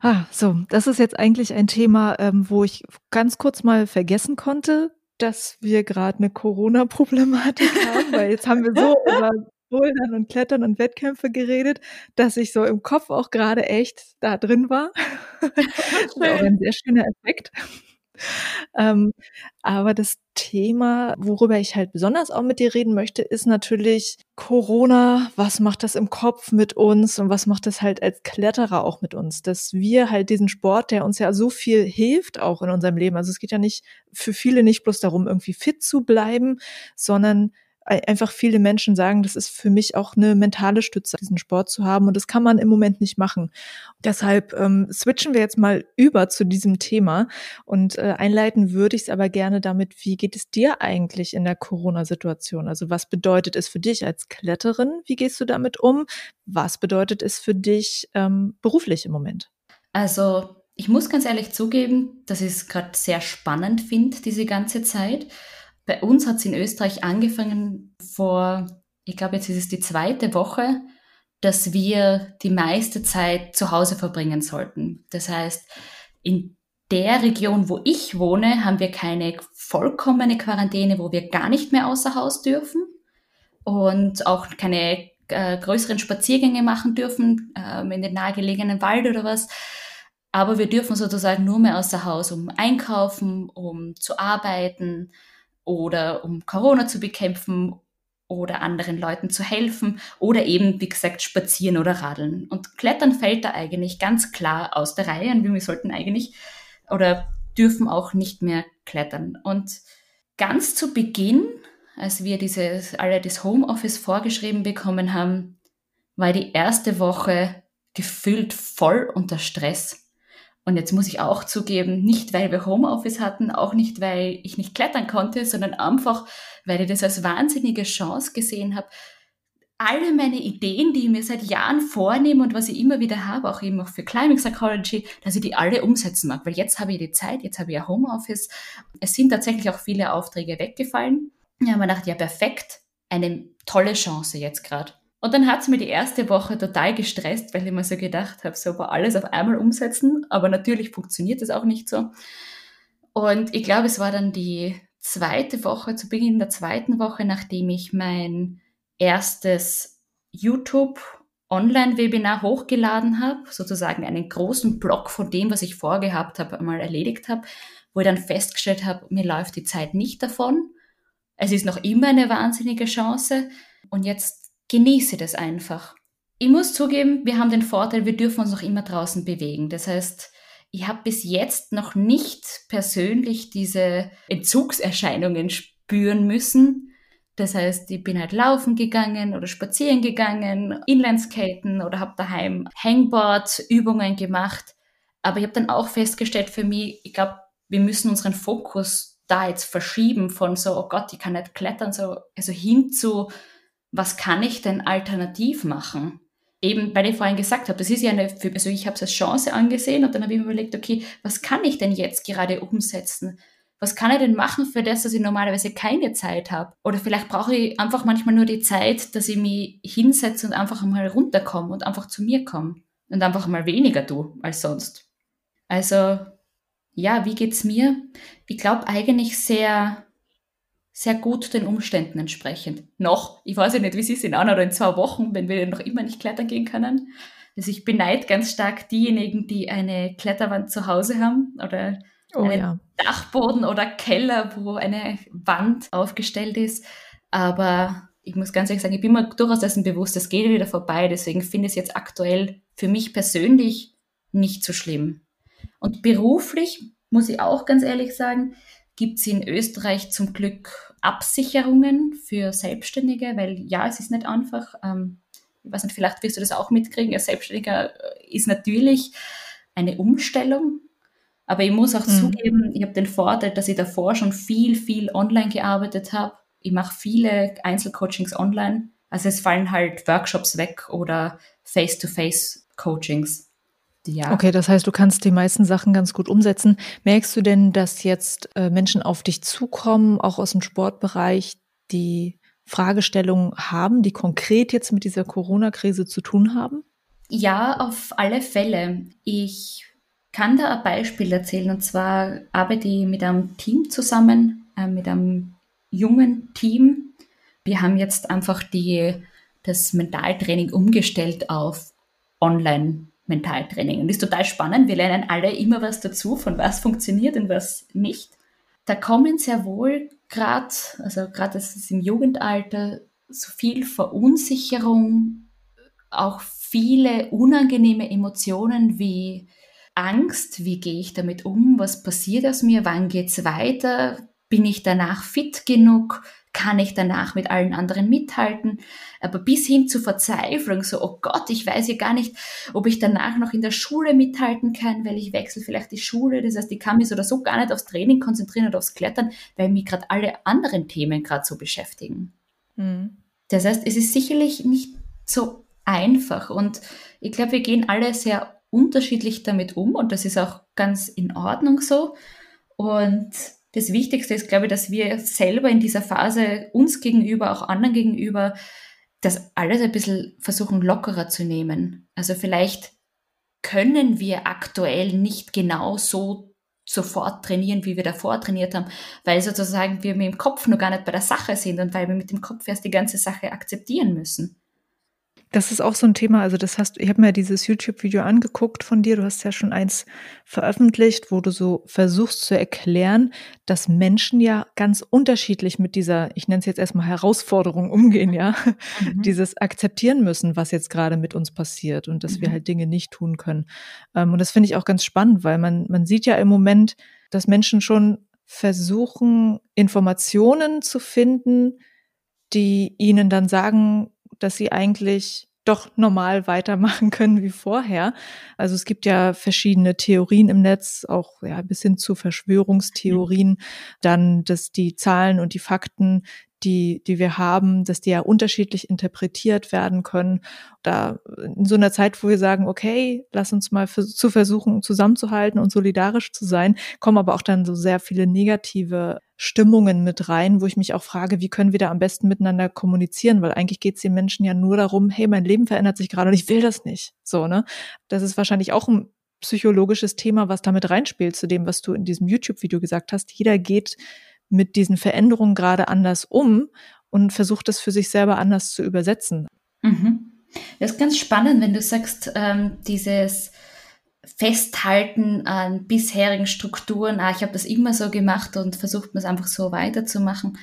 Speaker 2: Ah, so, das ist jetzt eigentlich ein Thema, ähm, wo ich ganz kurz mal vergessen konnte, dass wir gerade eine Corona-Problematik haben, weil jetzt haben wir so über Bouldern und Klettern und Wettkämpfe geredet, dass ich so im Kopf auch gerade echt da drin war. das ist auch ein sehr schöner Effekt. Ähm, aber das Thema, worüber ich halt besonders auch mit dir reden möchte, ist natürlich Corona. Was macht das im Kopf mit uns und was macht das halt als Kletterer auch mit uns? Dass wir halt diesen Sport, der uns ja so viel hilft, auch in unserem Leben. Also es geht ja nicht für viele nicht bloß darum, irgendwie fit zu bleiben, sondern einfach viele Menschen sagen, das ist für mich auch eine mentale Stütze, diesen Sport zu haben. Und das kann man im Moment nicht machen. Deshalb ähm, switchen wir jetzt mal über zu diesem Thema. Und äh, einleiten würde ich es aber gerne damit, wie geht es dir eigentlich in der Corona-Situation? Also was bedeutet es für dich als Kletterin? Wie gehst du damit um? Was bedeutet es für dich ähm, beruflich im Moment?
Speaker 1: Also ich muss ganz ehrlich zugeben, dass ich es gerade sehr spannend finde, diese ganze Zeit bei uns hat es in Österreich angefangen vor, ich glaube, jetzt ist es die zweite Woche, dass wir die meiste Zeit zu Hause verbringen sollten. Das heißt, in der Region, wo ich wohne, haben wir keine vollkommene Quarantäne, wo wir gar nicht mehr außer Haus dürfen und auch keine äh, größeren Spaziergänge machen dürfen äh, in den nahegelegenen Wald oder was. Aber wir dürfen sozusagen nur mehr außer Haus, um einkaufen, um zu arbeiten, oder um Corona zu bekämpfen oder anderen Leuten zu helfen oder eben, wie gesagt, spazieren oder radeln. Und Klettern fällt da eigentlich ganz klar aus der Reihe und wir sollten eigentlich oder dürfen auch nicht mehr klettern. Und ganz zu Beginn, als wir dieses, alle das Homeoffice vorgeschrieben bekommen haben, war die erste Woche gefühlt voll unter Stress. Und jetzt muss ich auch zugeben, nicht weil wir Homeoffice hatten, auch nicht weil ich nicht klettern konnte, sondern einfach, weil ich das als wahnsinnige Chance gesehen habe, alle meine Ideen, die ich mir seit Jahren vornehme und was ich immer wieder habe, auch eben auch für Climbing Psychology, dass ich die alle umsetzen mag. Weil jetzt habe ich die Zeit, jetzt habe ich ja Homeoffice. Es sind tatsächlich auch viele Aufträge weggefallen. Ja, man dachte, ja, perfekt, eine tolle Chance jetzt gerade. Und dann hat es mir die erste Woche total gestresst, weil ich mir so gedacht habe, so war alles auf einmal umsetzen, aber natürlich funktioniert das auch nicht so. Und ich glaube, es war dann die zweite Woche, zu Beginn der zweiten Woche, nachdem ich mein erstes YouTube Online-Webinar hochgeladen habe, sozusagen einen großen Block von dem, was ich vorgehabt habe, einmal erledigt habe, wo ich dann festgestellt habe, mir läuft die Zeit nicht davon. Es ist noch immer eine wahnsinnige Chance. Und jetzt genieße das einfach. Ich muss zugeben, wir haben den Vorteil, wir dürfen uns noch immer draußen bewegen. Das heißt, ich habe bis jetzt noch nicht persönlich diese Entzugserscheinungen spüren müssen. Das heißt, ich bin halt laufen gegangen oder spazieren gegangen, Inlineskaten oder habe daheim Hangboard-Übungen gemacht. Aber ich habe dann auch festgestellt für mich, ich glaube, wir müssen unseren Fokus da jetzt verschieben von so, oh Gott, ich kann nicht klettern, so, also hin zu, was kann ich denn alternativ machen? Eben, weil ich vorhin gesagt habe, das ist ja eine, also ich habe es als Chance angesehen und dann habe ich mir überlegt, okay, was kann ich denn jetzt gerade umsetzen? Was kann ich denn machen für das, dass ich normalerweise keine Zeit habe? Oder vielleicht brauche ich einfach manchmal nur die Zeit, dass ich mich hinsetze und einfach mal runterkomme und einfach zu mir komme und einfach mal weniger tue als sonst. Also, ja, wie geht's mir? Ich glaube eigentlich sehr, sehr gut den Umständen entsprechend. Noch, ich weiß ja nicht, wie es ist in einer oder in zwei Wochen, wenn wir noch immer nicht klettern gehen können. Also ich beneide ganz stark diejenigen, die eine Kletterwand zu Hause haben oder oh, einen ja. Dachboden oder Keller, wo eine Wand aufgestellt ist. Aber ich muss ganz ehrlich sagen, ich bin mir durchaus dessen bewusst, das geht wieder vorbei. Deswegen finde ich es jetzt aktuell für mich persönlich nicht so schlimm. Und beruflich, muss ich auch ganz ehrlich sagen, gibt es in Österreich zum Glück Absicherungen für Selbstständige, weil ja, es ist nicht einfach. Ähm, ich weiß nicht, vielleicht wirst du das auch mitkriegen. Als Selbstständiger ist natürlich eine Umstellung. Aber ich muss auch mhm. zugeben, ich habe den Vorteil, dass ich davor schon viel, viel online gearbeitet habe. Ich mache viele Einzelcoachings online. Also es fallen halt Workshops weg oder Face-to-Face-Coachings.
Speaker 2: Ja. Okay, das heißt, du kannst die meisten Sachen ganz gut umsetzen. Merkst du denn, dass jetzt äh, Menschen auf dich zukommen, auch aus dem Sportbereich, die Fragestellungen haben, die konkret jetzt mit dieser Corona-Krise zu tun haben?
Speaker 1: Ja, auf alle Fälle. Ich kann da ein Beispiel erzählen. Und zwar arbeite ich mit einem Team zusammen, äh, mit einem jungen Team. Wir haben jetzt einfach die, das Mentaltraining umgestellt auf Online Mentaltraining. Und das ist total spannend. Wir lernen alle immer was dazu, von was funktioniert und was nicht. Da kommen sehr wohl gerade, also gerade das ist im Jugendalter, so viel Verunsicherung, auch viele unangenehme Emotionen wie Angst, wie gehe ich damit um, was passiert aus mir, wann geht es weiter, bin ich danach fit genug, kann ich danach mit allen anderen mithalten, aber bis hin zu Verzweiflung, so, oh Gott, ich weiß ja gar nicht, ob ich danach noch in der Schule mithalten kann, weil ich wechsle vielleicht die Schule, das heißt, ich kann mich so oder so gar nicht aufs Training konzentrieren oder aufs Klettern, weil mich gerade alle anderen Themen gerade so beschäftigen. Mhm. Das heißt, es ist sicherlich nicht so einfach und ich glaube, wir gehen alle sehr unterschiedlich damit um und das ist auch ganz in Ordnung so und das Wichtigste ist, glaube ich, dass wir selber in dieser Phase uns gegenüber, auch anderen gegenüber, das alles ein bisschen versuchen lockerer zu nehmen. Also vielleicht können wir aktuell nicht genau so sofort trainieren, wie wir davor trainiert haben, weil sozusagen wir mit dem Kopf nur gar nicht bei der Sache sind und weil wir mit dem Kopf erst die ganze Sache akzeptieren müssen.
Speaker 2: Das ist auch so ein Thema. Also das hast, ich habe mir dieses YouTube-Video angeguckt von dir. Du hast ja schon eins veröffentlicht, wo du so versuchst zu erklären, dass Menschen ja ganz unterschiedlich mit dieser, ich nenne es jetzt erstmal Herausforderung umgehen, ja, mhm. dieses akzeptieren müssen, was jetzt gerade mit uns passiert und dass mhm. wir halt Dinge nicht tun können. Ähm, und das finde ich auch ganz spannend, weil man man sieht ja im Moment, dass Menschen schon versuchen, Informationen zu finden, die ihnen dann sagen, dass sie eigentlich doch normal weitermachen können wie vorher. Also es gibt ja verschiedene Theorien im Netz, auch ja, bis hin zu Verschwörungstheorien, dann, dass die Zahlen und die Fakten die, die wir haben, dass die ja unterschiedlich interpretiert werden können. Da in so einer Zeit, wo wir sagen, okay, lass uns mal für, zu versuchen, zusammenzuhalten und solidarisch zu sein, kommen aber auch dann so sehr viele negative Stimmungen mit rein, wo ich mich auch frage, wie können wir da am besten miteinander kommunizieren, weil eigentlich geht es den Menschen ja nur darum, hey, mein Leben verändert sich gerade und ich will das nicht. So, ne? Das ist wahrscheinlich auch ein psychologisches Thema, was damit reinspielt, zu dem, was du in diesem YouTube-Video gesagt hast. Jeder geht mit diesen Veränderungen gerade anders um und versucht das für sich selber anders zu übersetzen.
Speaker 1: Mhm. Das ist ganz spannend, wenn du sagst, ähm, dieses Festhalten an bisherigen Strukturen, ah, ich habe das immer so gemacht und versucht man es einfach so weiterzumachen.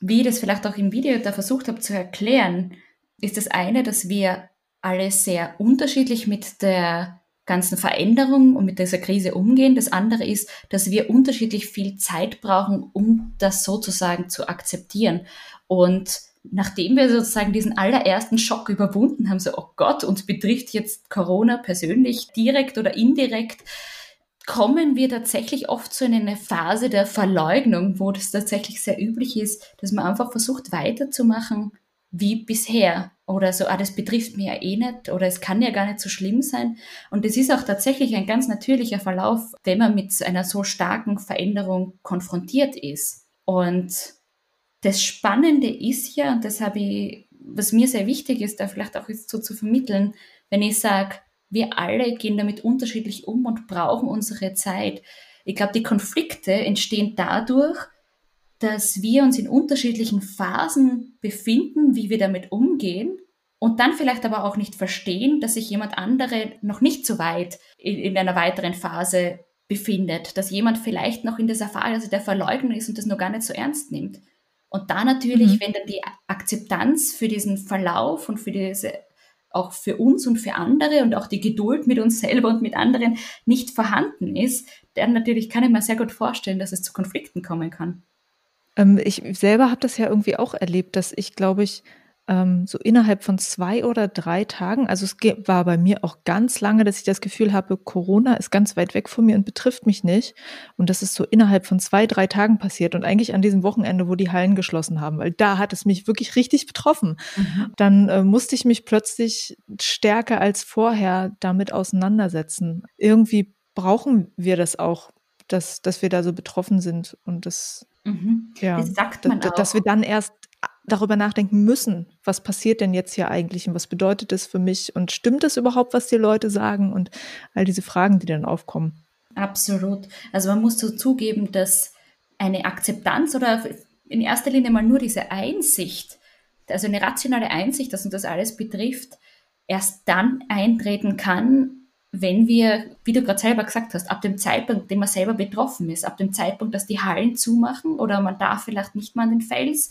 Speaker 1: Wie ich das vielleicht auch im Video da versucht habe zu erklären, ist das eine, dass wir alle sehr unterschiedlich mit der ganzen Veränderung und mit dieser Krise umgehen. Das andere ist, dass wir unterschiedlich viel Zeit brauchen, um das sozusagen zu akzeptieren. Und nachdem wir sozusagen diesen allerersten Schock überwunden haben, so, oh Gott, uns betrifft jetzt Corona persönlich direkt oder indirekt, kommen wir tatsächlich oft so in eine Phase der Verleugnung, wo das tatsächlich sehr üblich ist, dass man einfach versucht weiterzumachen, wie bisher oder so, ah, das betrifft mich ja eh nicht oder es kann ja gar nicht so schlimm sein. Und es ist auch tatsächlich ein ganz natürlicher Verlauf, wenn man mit einer so starken Veränderung konfrontiert ist. Und das Spannende ist ja, und das habe ich, was mir sehr wichtig ist, da vielleicht auch so zu vermitteln, wenn ich sage, wir alle gehen damit unterschiedlich um und brauchen unsere Zeit. Ich glaube, die Konflikte entstehen dadurch, dass wir uns in unterschiedlichen Phasen befinden, wie wir damit umgehen und dann vielleicht aber auch nicht verstehen, dass sich jemand andere noch nicht so weit in, in einer weiteren Phase befindet, dass jemand vielleicht noch in dieser Phase der Verleugnung ist und das noch gar nicht so ernst nimmt. Und da natürlich, mhm. wenn dann die Akzeptanz für diesen Verlauf und für diese auch für uns und für andere und auch die Geduld mit uns selber und mit anderen nicht vorhanden ist, dann natürlich kann ich mir sehr gut vorstellen, dass es zu Konflikten kommen kann.
Speaker 2: Ähm, ich selber habe das ja irgendwie auch erlebt, dass ich, glaube ich, ähm, so innerhalb von zwei oder drei Tagen, also es war bei mir auch ganz lange, dass ich das Gefühl habe, Corona ist ganz weit weg von mir und betrifft mich nicht. Und das ist so innerhalb von zwei, drei Tagen passiert und eigentlich an diesem Wochenende, wo die Hallen geschlossen haben, weil da hat es mich wirklich richtig betroffen. Mhm. Dann äh, musste ich mich plötzlich stärker als vorher damit auseinandersetzen. Irgendwie brauchen wir das auch, dass, dass wir da so betroffen sind und das Mhm. Ja, das sagt man auch. Dass wir dann erst darüber nachdenken müssen, was passiert denn jetzt hier eigentlich und was bedeutet das für mich und stimmt das überhaupt, was die Leute sagen und all diese Fragen, die dann aufkommen.
Speaker 1: Absolut. Also man muss so zugeben, dass eine Akzeptanz oder in erster Linie mal nur diese Einsicht, also eine rationale Einsicht, dass uns das alles betrifft, erst dann eintreten kann, wenn wir, wie du gerade selber gesagt hast, ab dem Zeitpunkt, dem man selber betroffen ist, ab dem Zeitpunkt, dass die Hallen zumachen oder man darf vielleicht nicht mal an den Fels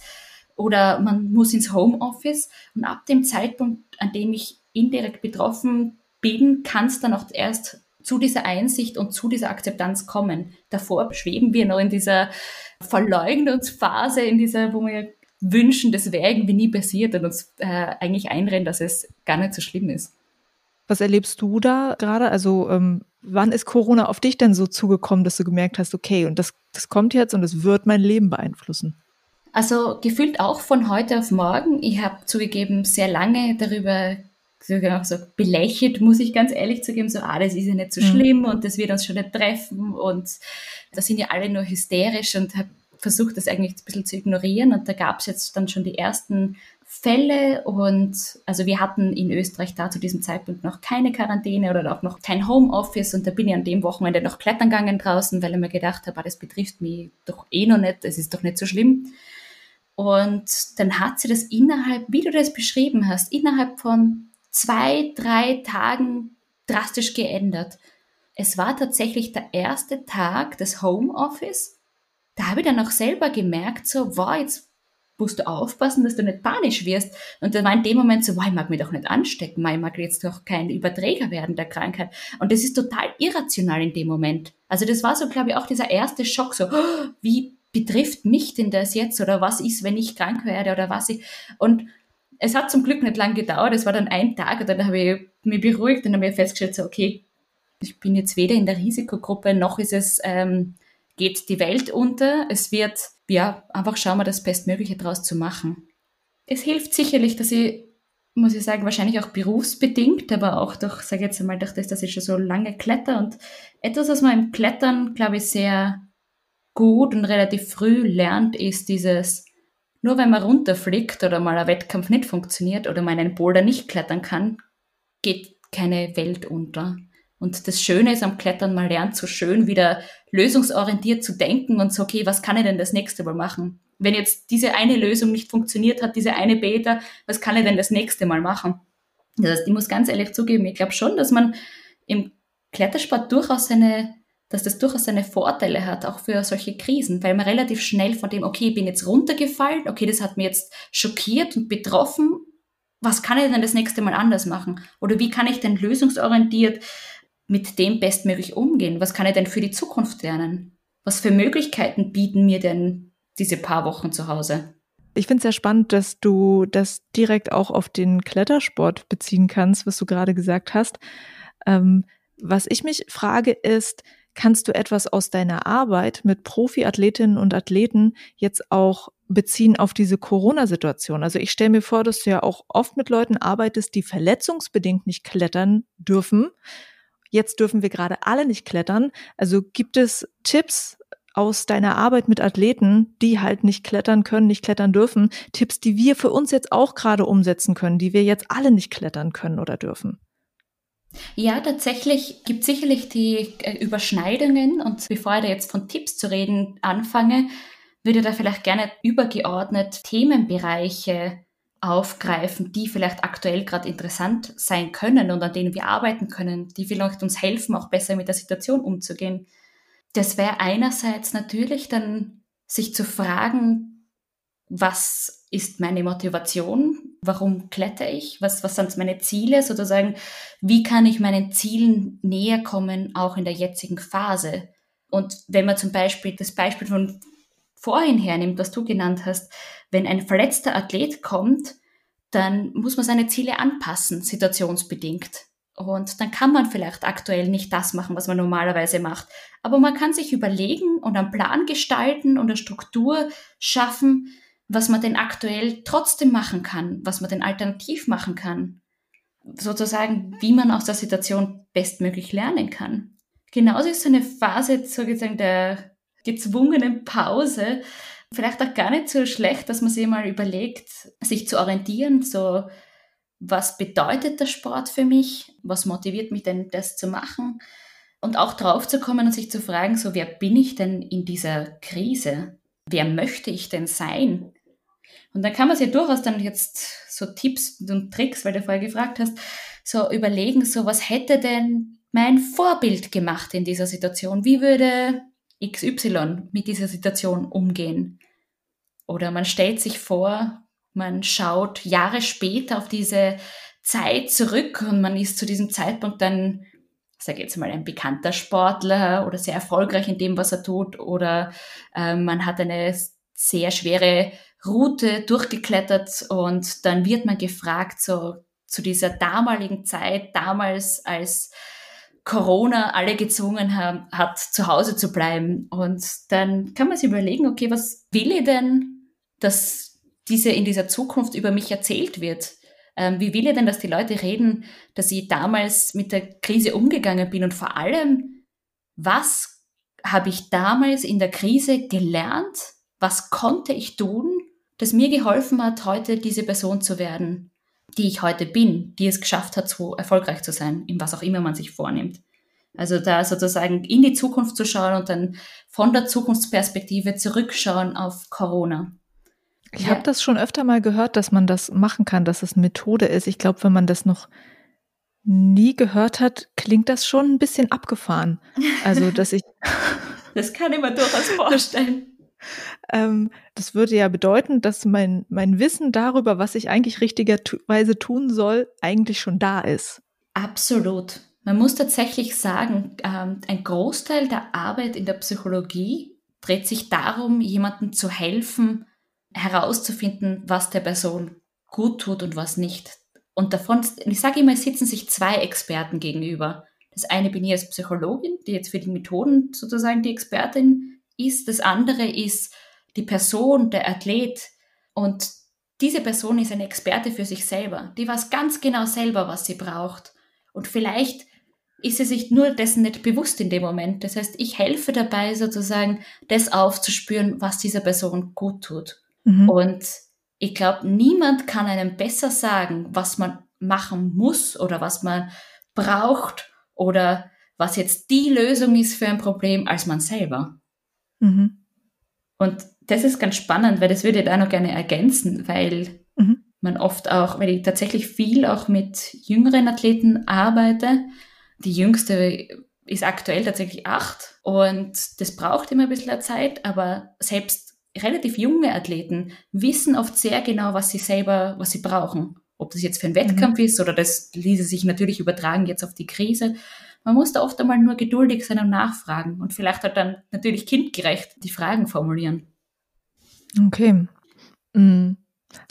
Speaker 1: oder man muss ins Homeoffice und ab dem Zeitpunkt, an dem ich indirekt betroffen bin, kann es dann auch erst zu dieser Einsicht und zu dieser Akzeptanz kommen. Davor schweben wir noch in dieser Verleugnungsphase, in dieser, wo wir wünschen, das wäre irgendwie nie passiert und uns äh, eigentlich einrennen, dass es gar nicht so schlimm ist.
Speaker 2: Was erlebst du da gerade? Also ähm, wann ist Corona auf dich denn so zugekommen, dass du gemerkt hast, okay, und das, das kommt jetzt und es wird mein Leben beeinflussen?
Speaker 1: Also gefühlt auch von heute auf morgen. Ich habe zugegeben sehr lange darüber sogar so belächelt, muss ich ganz ehrlich zugeben, so, ah, das ist ja nicht so mhm. schlimm und das wird uns schon nicht treffen und da sind ja alle nur hysterisch und habe versucht, das eigentlich ein bisschen zu ignorieren und da gab es jetzt dann schon die ersten Fälle und also wir hatten in Österreich da zu diesem Zeitpunkt noch keine Quarantäne oder auch noch kein Homeoffice und da bin ich an dem Wochenende noch klettern gegangen draußen, weil ich mir gedacht habe, ah, das betrifft mich doch eh noch nicht, das ist doch nicht so schlimm. Und dann hat sie das innerhalb, wie du das beschrieben hast, innerhalb von zwei, drei Tagen drastisch geändert. Es war tatsächlich der erste Tag des Homeoffice. Da habe ich dann auch selber gemerkt, so, wow, jetzt musst du aufpassen, dass du nicht panisch wirst. Und dann war in dem Moment so, wow, ich mag mich doch nicht anstecken, ich mag jetzt doch kein Überträger werden der Krankheit. Und das ist total irrational in dem Moment. Also das war so, glaube ich, auch dieser erste Schock, so, oh, wie betrifft mich denn das jetzt oder was ist, wenn ich krank werde oder was ich. Und es hat zum Glück nicht lang gedauert, es war dann ein Tag und dann habe ich mich beruhigt und habe mir festgestellt, so, okay, ich bin jetzt weder in der Risikogruppe noch ist es, ähm, geht die Welt unter. Es wird ja, einfach schauen wir das Bestmögliche daraus zu machen. Es hilft sicherlich, dass ich, muss ich sagen, wahrscheinlich auch berufsbedingt, aber auch durch, sage ich jetzt einmal, durch das, dass ich schon so lange kletter und etwas, was man im Klettern, glaube ich, sehr gut und relativ früh lernt, ist dieses, nur wenn man runterfliegt oder mal ein Wettkampf nicht funktioniert oder man einen Boulder nicht klettern kann, geht keine Welt unter. Und das Schöne ist am Klettern, man lernt so schön wieder lösungsorientiert zu denken und so, okay, was kann ich denn das nächste Mal machen? Wenn jetzt diese eine Lösung nicht funktioniert hat, diese eine Beta, was kann ich denn das nächste Mal machen? Das heißt, ich muss ganz ehrlich zugeben, ich glaube schon, dass man im Klettersport durchaus seine, dass das durchaus seine Vorteile hat, auch für solche Krisen, weil man relativ schnell von dem, okay, ich bin jetzt runtergefallen, okay, das hat mir jetzt schockiert und betroffen, was kann ich denn das nächste Mal anders machen? Oder wie kann ich denn lösungsorientiert mit dem bestmöglich umgehen? Was kann ich denn für die Zukunft lernen? Was für Möglichkeiten bieten mir denn diese paar Wochen zu Hause?
Speaker 2: Ich finde es sehr spannend, dass du das direkt auch auf den Klettersport beziehen kannst, was du gerade gesagt hast. Ähm, was ich mich frage ist, kannst du etwas aus deiner Arbeit mit Profiathletinnen und Athleten jetzt auch beziehen auf diese Corona-Situation. Also ich stelle mir vor, dass du ja auch oft mit Leuten arbeitest, die verletzungsbedingt nicht klettern dürfen. Jetzt dürfen wir gerade alle nicht klettern. Also gibt es Tipps aus deiner Arbeit mit Athleten, die halt nicht klettern können, nicht klettern dürfen, Tipps, die wir für uns jetzt auch gerade umsetzen können, die wir jetzt alle nicht klettern können oder dürfen?
Speaker 1: Ja, tatsächlich gibt es sicherlich die äh, Überschneidungen und bevor ich da jetzt von Tipps zu reden anfange, würde da vielleicht gerne übergeordnet Themenbereiche aufgreifen, die vielleicht aktuell gerade interessant sein können und an denen wir arbeiten können, die vielleicht uns helfen, auch besser mit der Situation umzugehen. Das wäre einerseits natürlich dann sich zu fragen, was ist meine Motivation? Warum klettere ich? Was, was sind meine Ziele? Sozusagen, wie kann ich meinen Zielen näher kommen, auch in der jetzigen Phase? Und wenn man zum Beispiel das Beispiel von vorhin hernimmt, was du genannt hast, wenn ein verletzter Athlet kommt, dann muss man seine Ziele anpassen, situationsbedingt. Und dann kann man vielleicht aktuell nicht das machen, was man normalerweise macht. Aber man kann sich überlegen und einen Plan gestalten und eine Struktur schaffen, was man denn aktuell trotzdem machen kann, was man denn alternativ machen kann. Sozusagen, wie man aus der Situation bestmöglich lernen kann. Genauso ist so eine Phase sozusagen der gezwungenen Pause vielleicht auch gar nicht so schlecht, dass man sich mal überlegt, sich zu orientieren, so was bedeutet der Sport für mich, was motiviert mich denn, das zu machen und auch drauf zu kommen und sich zu fragen, so wer bin ich denn in dieser Krise? Wer möchte ich denn sein? Und dann kann man sich durchaus dann jetzt so Tipps und Tricks, weil du vorher gefragt hast, so überlegen, so was hätte denn mein Vorbild gemacht in dieser Situation? Wie würde XY mit dieser Situation umgehen? Oder man stellt sich vor, man schaut Jahre später auf diese Zeit zurück und man ist zu diesem Zeitpunkt dann, sage jetzt mal, ein bekannter Sportler oder sehr erfolgreich in dem, was er tut, oder äh, man hat eine sehr schwere Route durchgeklettert und dann wird man gefragt, so zu dieser damaligen Zeit, damals als Corona alle gezwungen haben, hat, zu Hause zu bleiben. Und dann kann man sich überlegen, okay, was will ich denn, dass diese in dieser Zukunft über mich erzählt wird? Ähm, wie will ich denn, dass die Leute reden, dass ich damals mit der Krise umgegangen bin? Und vor allem, was habe ich damals in der Krise gelernt? Was konnte ich tun, das mir geholfen hat, heute diese Person zu werden? Die ich heute bin, die es geschafft hat, so erfolgreich zu sein, in was auch immer man sich vornimmt. Also da sozusagen in die Zukunft zu schauen und dann von der Zukunftsperspektive zurückschauen auf Corona.
Speaker 2: Ich ja. habe das schon öfter mal gehört, dass man das machen kann, dass es eine Methode ist. Ich glaube, wenn man das noch nie gehört hat, klingt das schon ein bisschen abgefahren. Also, dass ich.
Speaker 1: das kann ich mir durchaus vorstellen.
Speaker 2: Ähm, das würde ja bedeuten, dass mein, mein Wissen darüber, was ich eigentlich richtigerweise tun soll, eigentlich schon da ist.
Speaker 1: Absolut. Man muss tatsächlich sagen, ähm, ein Großteil der Arbeit in der Psychologie dreht sich darum, jemandem zu helfen, herauszufinden, was der Person gut tut und was nicht. Und davon, ich sage immer, sitzen sich zwei Experten gegenüber. Das eine bin ich als Psychologin, die jetzt für die Methoden sozusagen die Expertin ist. Das andere ist die Person, der Athlet. Und diese Person ist eine Experte für sich selber. Die weiß ganz genau selber, was sie braucht. Und vielleicht ist sie sich nur dessen nicht bewusst in dem Moment. Das heißt, ich helfe dabei, sozusagen das aufzuspüren, was dieser Person gut tut. Mhm. Und ich glaube, niemand kann einem besser sagen, was man machen muss oder was man braucht oder was jetzt die Lösung ist für ein Problem als man selber. Mhm. Und das ist ganz spannend, weil das würde ich da noch gerne ergänzen, weil mhm. man oft auch, weil ich tatsächlich viel auch mit jüngeren Athleten arbeite. Die jüngste ist aktuell tatsächlich acht und das braucht immer ein bisschen Zeit, aber selbst relativ junge Athleten wissen oft sehr genau, was sie selber, was sie brauchen. Ob das jetzt für einen Wettkampf mhm. ist oder das ließe sich natürlich übertragen jetzt auf die Krise. Man muss da oft einmal nur geduldig sein und nachfragen und vielleicht halt dann natürlich kindgerecht die Fragen formulieren.
Speaker 2: Okay. Mhm.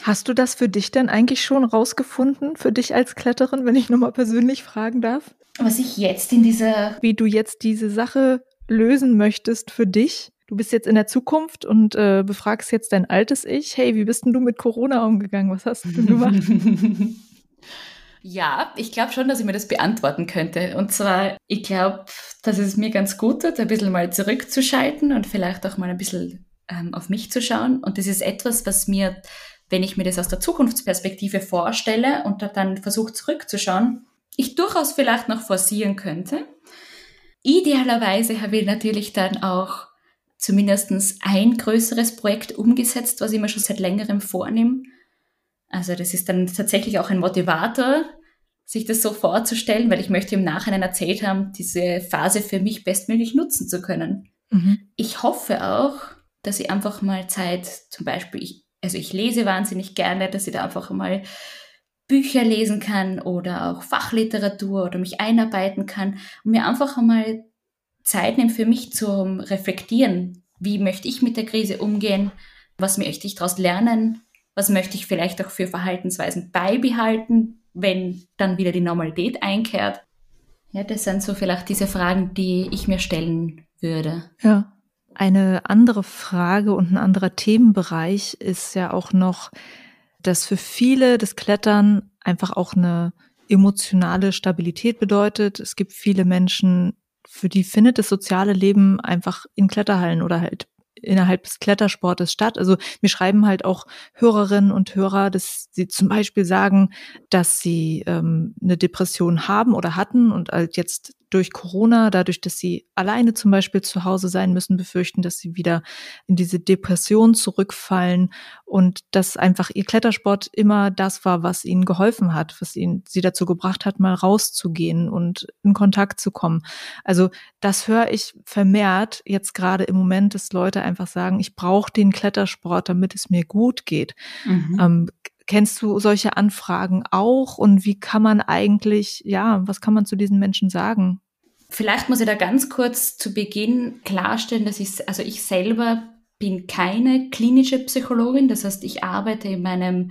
Speaker 2: Hast du das für dich denn eigentlich schon rausgefunden, für dich als Kletterin, wenn ich nochmal persönlich fragen darf?
Speaker 1: Was ich jetzt in dieser.
Speaker 2: Wie du jetzt diese Sache lösen möchtest für dich? du bist jetzt in der Zukunft und äh, befragst jetzt dein altes Ich. Hey, wie bist denn du mit Corona umgegangen? Was hast du gemacht?
Speaker 1: Ja, ich glaube schon, dass ich mir das beantworten könnte. Und zwar, ich glaube, dass es mir ganz gut tut, ein bisschen mal zurückzuschalten und vielleicht auch mal ein bisschen ähm, auf mich zu schauen. Und das ist etwas, was mir, wenn ich mir das aus der Zukunftsperspektive vorstelle und dann versuche zurückzuschauen, ich durchaus vielleicht noch forcieren könnte. Idealerweise habe ich natürlich dann auch zumindest ein größeres Projekt umgesetzt, was ich mir schon seit längerem vornehme. Also das ist dann tatsächlich auch ein Motivator, sich das so vorzustellen, weil ich möchte im Nachhinein erzählt haben, diese Phase für mich bestmöglich nutzen zu können. Mhm. Ich hoffe auch, dass ich einfach mal Zeit, zum Beispiel, ich, also ich lese wahnsinnig gerne, dass ich da einfach mal Bücher lesen kann oder auch Fachliteratur oder mich einarbeiten kann und mir einfach einmal Zeit nehme für mich zum Reflektieren. Wie möchte ich mit der Krise umgehen? Was möchte ich daraus lernen? Was möchte ich vielleicht auch für Verhaltensweisen beibehalten, wenn dann wieder die Normalität einkehrt? Ja, das sind so vielleicht diese Fragen, die ich mir stellen würde.
Speaker 2: Ja. Eine andere Frage und ein anderer Themenbereich ist ja auch noch, dass für viele das Klettern einfach auch eine emotionale Stabilität bedeutet. Es gibt viele Menschen, für die findet das soziale Leben einfach in Kletterhallen oder halt innerhalb des Klettersportes statt. Also mir schreiben halt auch Hörerinnen und Hörer, dass sie zum Beispiel sagen, dass sie ähm, eine Depression haben oder hatten und halt jetzt durch Corona, dadurch, dass sie alleine zum Beispiel zu Hause sein müssen, befürchten, dass sie wieder in diese Depression zurückfallen und dass einfach ihr Klettersport immer das war, was ihnen geholfen hat, was ihnen sie dazu gebracht hat, mal rauszugehen und in Kontakt zu kommen. Also das höre ich vermehrt jetzt gerade im Moment, dass Leute einfach sagen, ich brauche den Klettersport, damit es mir gut geht. Mhm. Ähm, Kennst du solche Anfragen auch? Und wie kann man eigentlich, ja, was kann man zu diesen Menschen sagen?
Speaker 1: Vielleicht muss ich da ganz kurz zu Beginn klarstellen, dass ich, also ich selber bin keine klinische Psychologin. Das heißt, ich arbeite in meinem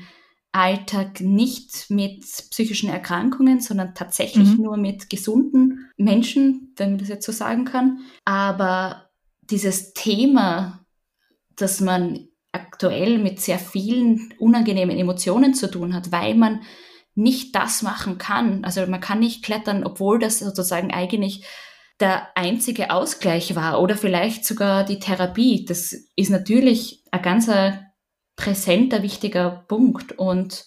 Speaker 1: Alltag nicht mit psychischen Erkrankungen, sondern tatsächlich mhm. nur mit gesunden Menschen, wenn man das jetzt so sagen kann. Aber dieses Thema, dass man aktuell mit sehr vielen unangenehmen Emotionen zu tun hat, weil man nicht das machen kann. Also man kann nicht klettern, obwohl das sozusagen eigentlich der einzige Ausgleich war oder vielleicht sogar die Therapie. Das ist natürlich ein ganz präsenter, wichtiger Punkt. Und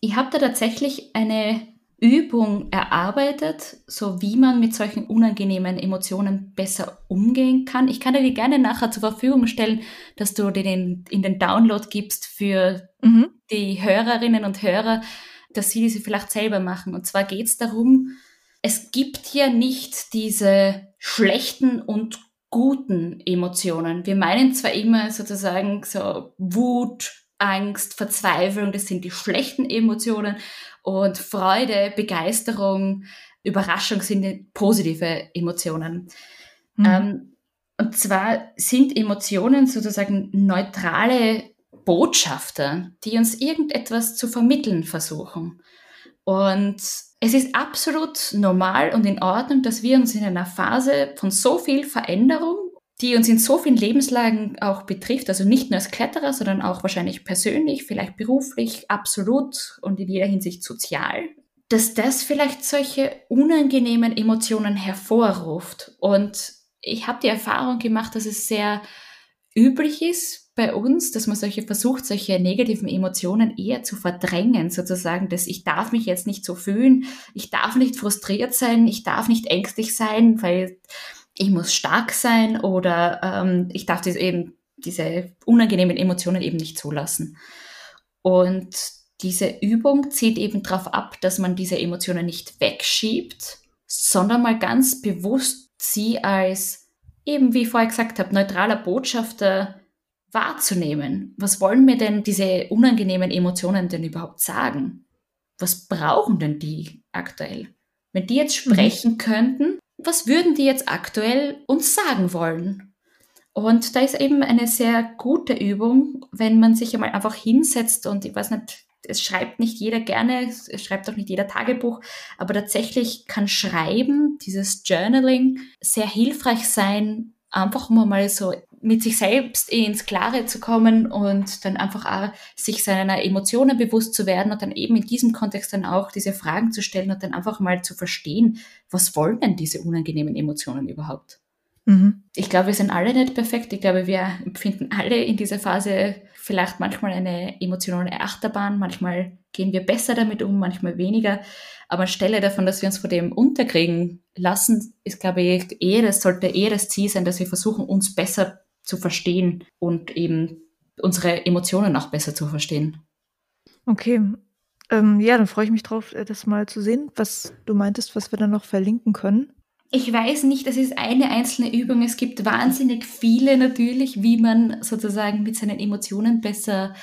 Speaker 1: ich habe da tatsächlich eine Übung erarbeitet, so wie man mit solchen unangenehmen Emotionen besser umgehen kann. Ich kann dir die gerne nachher zur Verfügung stellen, dass du den in den Download gibst für mhm. die Hörerinnen und Hörer, dass sie diese vielleicht selber machen. Und zwar geht es darum, es gibt hier nicht diese schlechten und guten Emotionen. Wir meinen zwar immer sozusagen so Wut, Angst, Verzweiflung, das sind die schlechten Emotionen und Freude, Begeisterung, Überraschung sind positive Emotionen. Mhm. Ähm, und zwar sind Emotionen sozusagen neutrale Botschafter, die uns irgendetwas zu vermitteln versuchen. Und es ist absolut normal und in Ordnung, dass wir uns in einer Phase von so viel Veränderung die uns in so vielen Lebenslagen auch betrifft, also nicht nur als Kletterer, sondern auch wahrscheinlich persönlich, vielleicht beruflich, absolut und in jeder Hinsicht sozial, dass das vielleicht solche unangenehmen Emotionen hervorruft. Und ich habe die Erfahrung gemacht, dass es sehr üblich ist bei uns, dass man solche versucht, solche negativen Emotionen eher zu verdrängen, sozusagen, dass ich darf mich jetzt nicht so fühlen, ich darf nicht frustriert sein, ich darf nicht ängstlich sein, weil ich muss stark sein oder ähm, ich darf das eben, diese unangenehmen Emotionen eben nicht zulassen. Und diese Übung zieht eben darauf ab, dass man diese Emotionen nicht wegschiebt, sondern mal ganz bewusst sie als, eben wie ich vorher gesagt habe, neutraler Botschafter wahrzunehmen. Was wollen mir denn diese unangenehmen Emotionen denn überhaupt sagen? Was brauchen denn die aktuell? Wenn die jetzt mhm. sprechen mhm. könnten, was würden die jetzt aktuell uns sagen wollen? Und da ist eben eine sehr gute Übung, wenn man sich einmal einfach hinsetzt und ich weiß nicht, es schreibt nicht jeder gerne, es schreibt auch nicht jeder Tagebuch, aber tatsächlich kann Schreiben, dieses Journaling, sehr hilfreich sein, einfach um mal so mit sich selbst ins Klare zu kommen und dann einfach auch sich seiner Emotionen bewusst zu werden und dann eben in diesem Kontext dann auch diese Fragen zu stellen und dann einfach mal zu verstehen, was wollen denn diese unangenehmen Emotionen überhaupt? Mhm. Ich glaube, wir sind alle nicht perfekt. Ich glaube, wir empfinden alle in dieser Phase vielleicht manchmal eine emotionale Achterbahn. Manchmal gehen wir besser damit um, manchmal weniger. Aber anstelle davon, dass wir uns vor dem unterkriegen lassen, ist, glaube ich, eher das sollte eher das Ziel sein, dass wir versuchen, uns besser zu verstehen und eben unsere Emotionen auch besser zu verstehen.
Speaker 2: Okay. Ähm, ja, dann freue ich mich drauf, äh, das mal zu sehen, was du meintest, was wir dann noch verlinken können.
Speaker 1: Ich weiß nicht, das ist eine einzelne Übung. Es gibt wahnsinnig viele natürlich, wie man sozusagen mit seinen Emotionen besser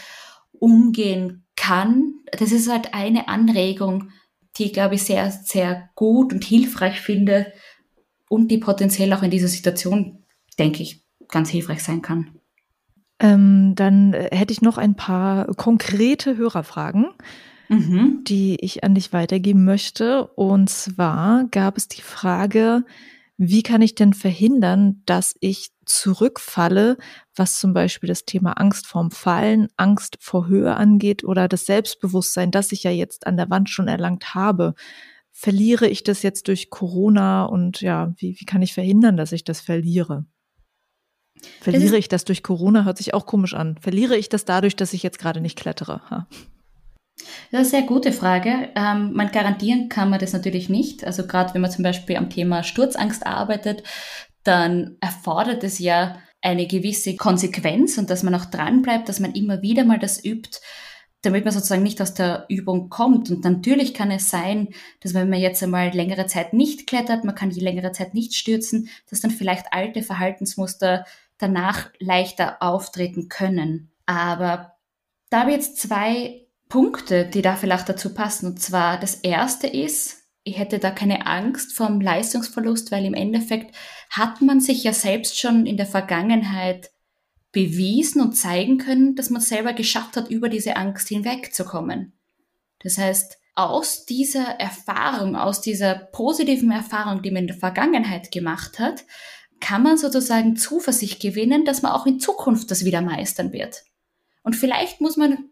Speaker 1: umgehen kann. Das ist halt eine Anregung, die ich glaube ich sehr, sehr gut und hilfreich finde und die potenziell auch in dieser Situation, denke ich, ganz hilfreich sein kann.
Speaker 2: Ähm, dann äh, hätte ich noch ein paar konkrete Hörerfragen, mhm. die ich an dich weitergeben möchte. Und zwar gab es die Frage, wie kann ich denn verhindern, dass ich zurückfalle, was zum Beispiel das Thema Angst vorm Fallen, Angst vor Höhe angeht oder das Selbstbewusstsein, das ich ja jetzt an der Wand schon erlangt habe. Verliere ich das jetzt durch Corona und ja, wie, wie kann ich verhindern, dass ich das verliere? Verliere das ich das durch Corona? Hört sich auch komisch an. Verliere ich das dadurch, dass ich jetzt gerade nicht klettere? Ha.
Speaker 1: Das ist eine sehr gute Frage. Ähm, man garantieren kann man das natürlich nicht. Also gerade wenn man zum Beispiel am Thema Sturzangst arbeitet, dann erfordert es ja eine gewisse Konsequenz und dass man auch dran bleibt, dass man immer wieder mal das übt, damit man sozusagen nicht aus der Übung kommt. Und natürlich kann es sein, dass wenn man jetzt einmal längere Zeit nicht klettert, man kann die längere Zeit nicht stürzen, dass dann vielleicht alte Verhaltensmuster danach leichter auftreten können. Aber da habe ich jetzt zwei Punkte, die da vielleicht dazu passen. Und zwar das erste ist, ich hätte da keine Angst vom Leistungsverlust, weil im Endeffekt hat man sich ja selbst schon in der Vergangenheit bewiesen und zeigen können, dass man selber geschafft hat, über diese Angst hinwegzukommen. Das heißt, aus dieser Erfahrung, aus dieser positiven Erfahrung, die man in der Vergangenheit gemacht hat, kann man sozusagen Zuversicht gewinnen, dass man auch in Zukunft das wieder meistern wird. Und vielleicht muss man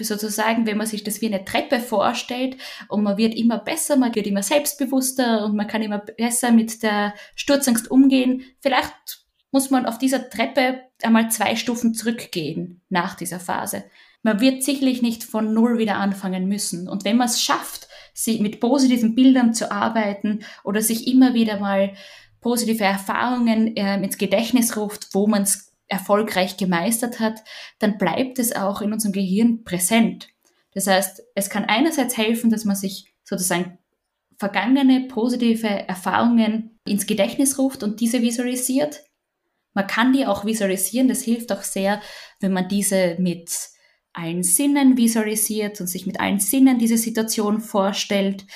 Speaker 1: sozusagen, wenn man sich das wie eine Treppe vorstellt und man wird immer besser, man wird immer selbstbewusster und man kann immer besser mit der Sturzangst umgehen. Vielleicht muss man auf dieser Treppe einmal zwei Stufen zurückgehen nach dieser Phase. Man wird sicherlich nicht von Null wieder anfangen müssen. Und wenn man es schafft, sich mit positiven Bildern zu arbeiten oder sich immer wieder mal positive Erfahrungen äh, ins Gedächtnis ruft, wo man es erfolgreich gemeistert hat, dann bleibt es auch in unserem Gehirn präsent. Das heißt, es kann einerseits helfen, dass man sich sozusagen vergangene positive Erfahrungen ins Gedächtnis ruft und diese visualisiert. Man kann die auch visualisieren. Das hilft auch sehr, wenn man diese mit allen Sinnen visualisiert und sich mit allen Sinnen diese Situation vorstellt,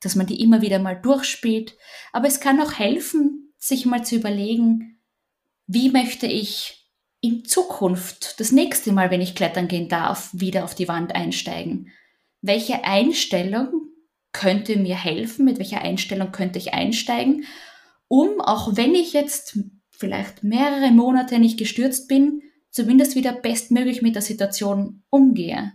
Speaker 1: dass man die immer wieder mal durchspielt. Aber es kann auch helfen, sich mal zu überlegen, wie möchte ich in Zukunft, das nächste Mal, wenn ich klettern gehen darf, wieder auf die Wand einsteigen? Welche Einstellung könnte mir helfen? Mit welcher Einstellung könnte ich einsteigen? Um, auch wenn ich jetzt vielleicht mehrere Monate nicht gestürzt bin, zumindest wieder bestmöglich mit der Situation umgehe.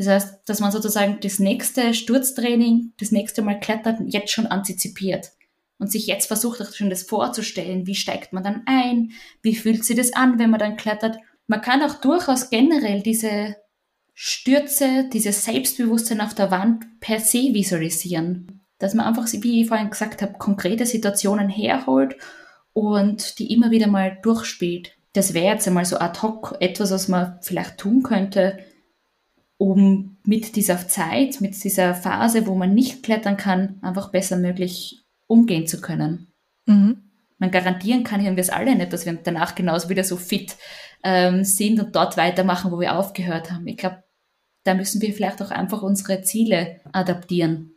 Speaker 1: Das heißt, dass man sozusagen das nächste Sturztraining, das nächste Mal klettert, jetzt schon antizipiert und sich jetzt versucht auch schon das vorzustellen, wie steigt man dann ein, wie fühlt sich das an, wenn man dann klettert. Man kann auch durchaus generell diese Stürze, dieses Selbstbewusstsein auf der Wand per se visualisieren. Dass man einfach, wie ich vorhin gesagt habe, konkrete Situationen herholt und die immer wieder mal durchspielt. Das wäre jetzt einmal so ad hoc etwas, was man vielleicht tun könnte, um mit dieser Zeit, mit dieser Phase, wo man nicht klettern kann, einfach besser möglich umgehen zu können. Mhm. Man garantieren kann wir es alle nicht, dass wir danach genauso wieder so fit ähm, sind und dort weitermachen, wo wir aufgehört haben. Ich glaube, da müssen wir vielleicht auch einfach unsere Ziele adaptieren.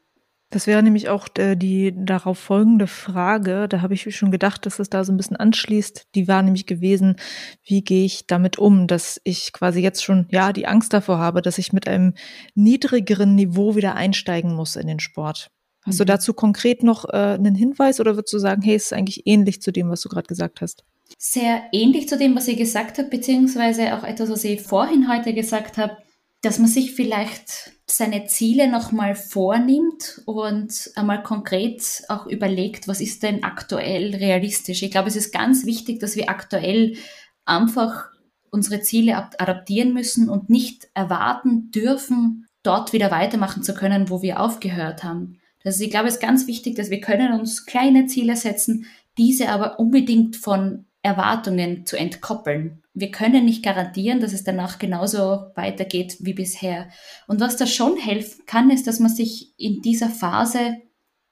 Speaker 2: Das wäre nämlich auch äh, die darauf folgende Frage. Da habe ich schon gedacht, dass es da so ein bisschen anschließt. Die war nämlich gewesen, wie gehe ich damit um, dass ich quasi jetzt schon, ja, die Angst davor habe, dass ich mit einem niedrigeren Niveau wieder einsteigen muss in den Sport. Hast du mhm. dazu konkret noch äh, einen Hinweis oder würdest du sagen, hey, es ist eigentlich ähnlich zu dem, was du gerade gesagt hast?
Speaker 1: sehr ähnlich zu dem, was ihr gesagt habt, beziehungsweise auch etwas, was ich vorhin heute gesagt habe, dass man sich vielleicht seine Ziele nochmal vornimmt und einmal konkret auch überlegt, was ist denn aktuell realistisch. Ich glaube, es ist ganz wichtig, dass wir aktuell einfach unsere Ziele adaptieren müssen und nicht erwarten dürfen, dort wieder weitermachen zu können, wo wir aufgehört haben. Das ist, ich glaube, es ist ganz wichtig, dass wir können uns kleine Ziele setzen, diese aber unbedingt von Erwartungen zu entkoppeln. Wir können nicht garantieren, dass es danach genauso weitergeht wie bisher. Und was da schon helfen kann, ist, dass man sich in dieser Phase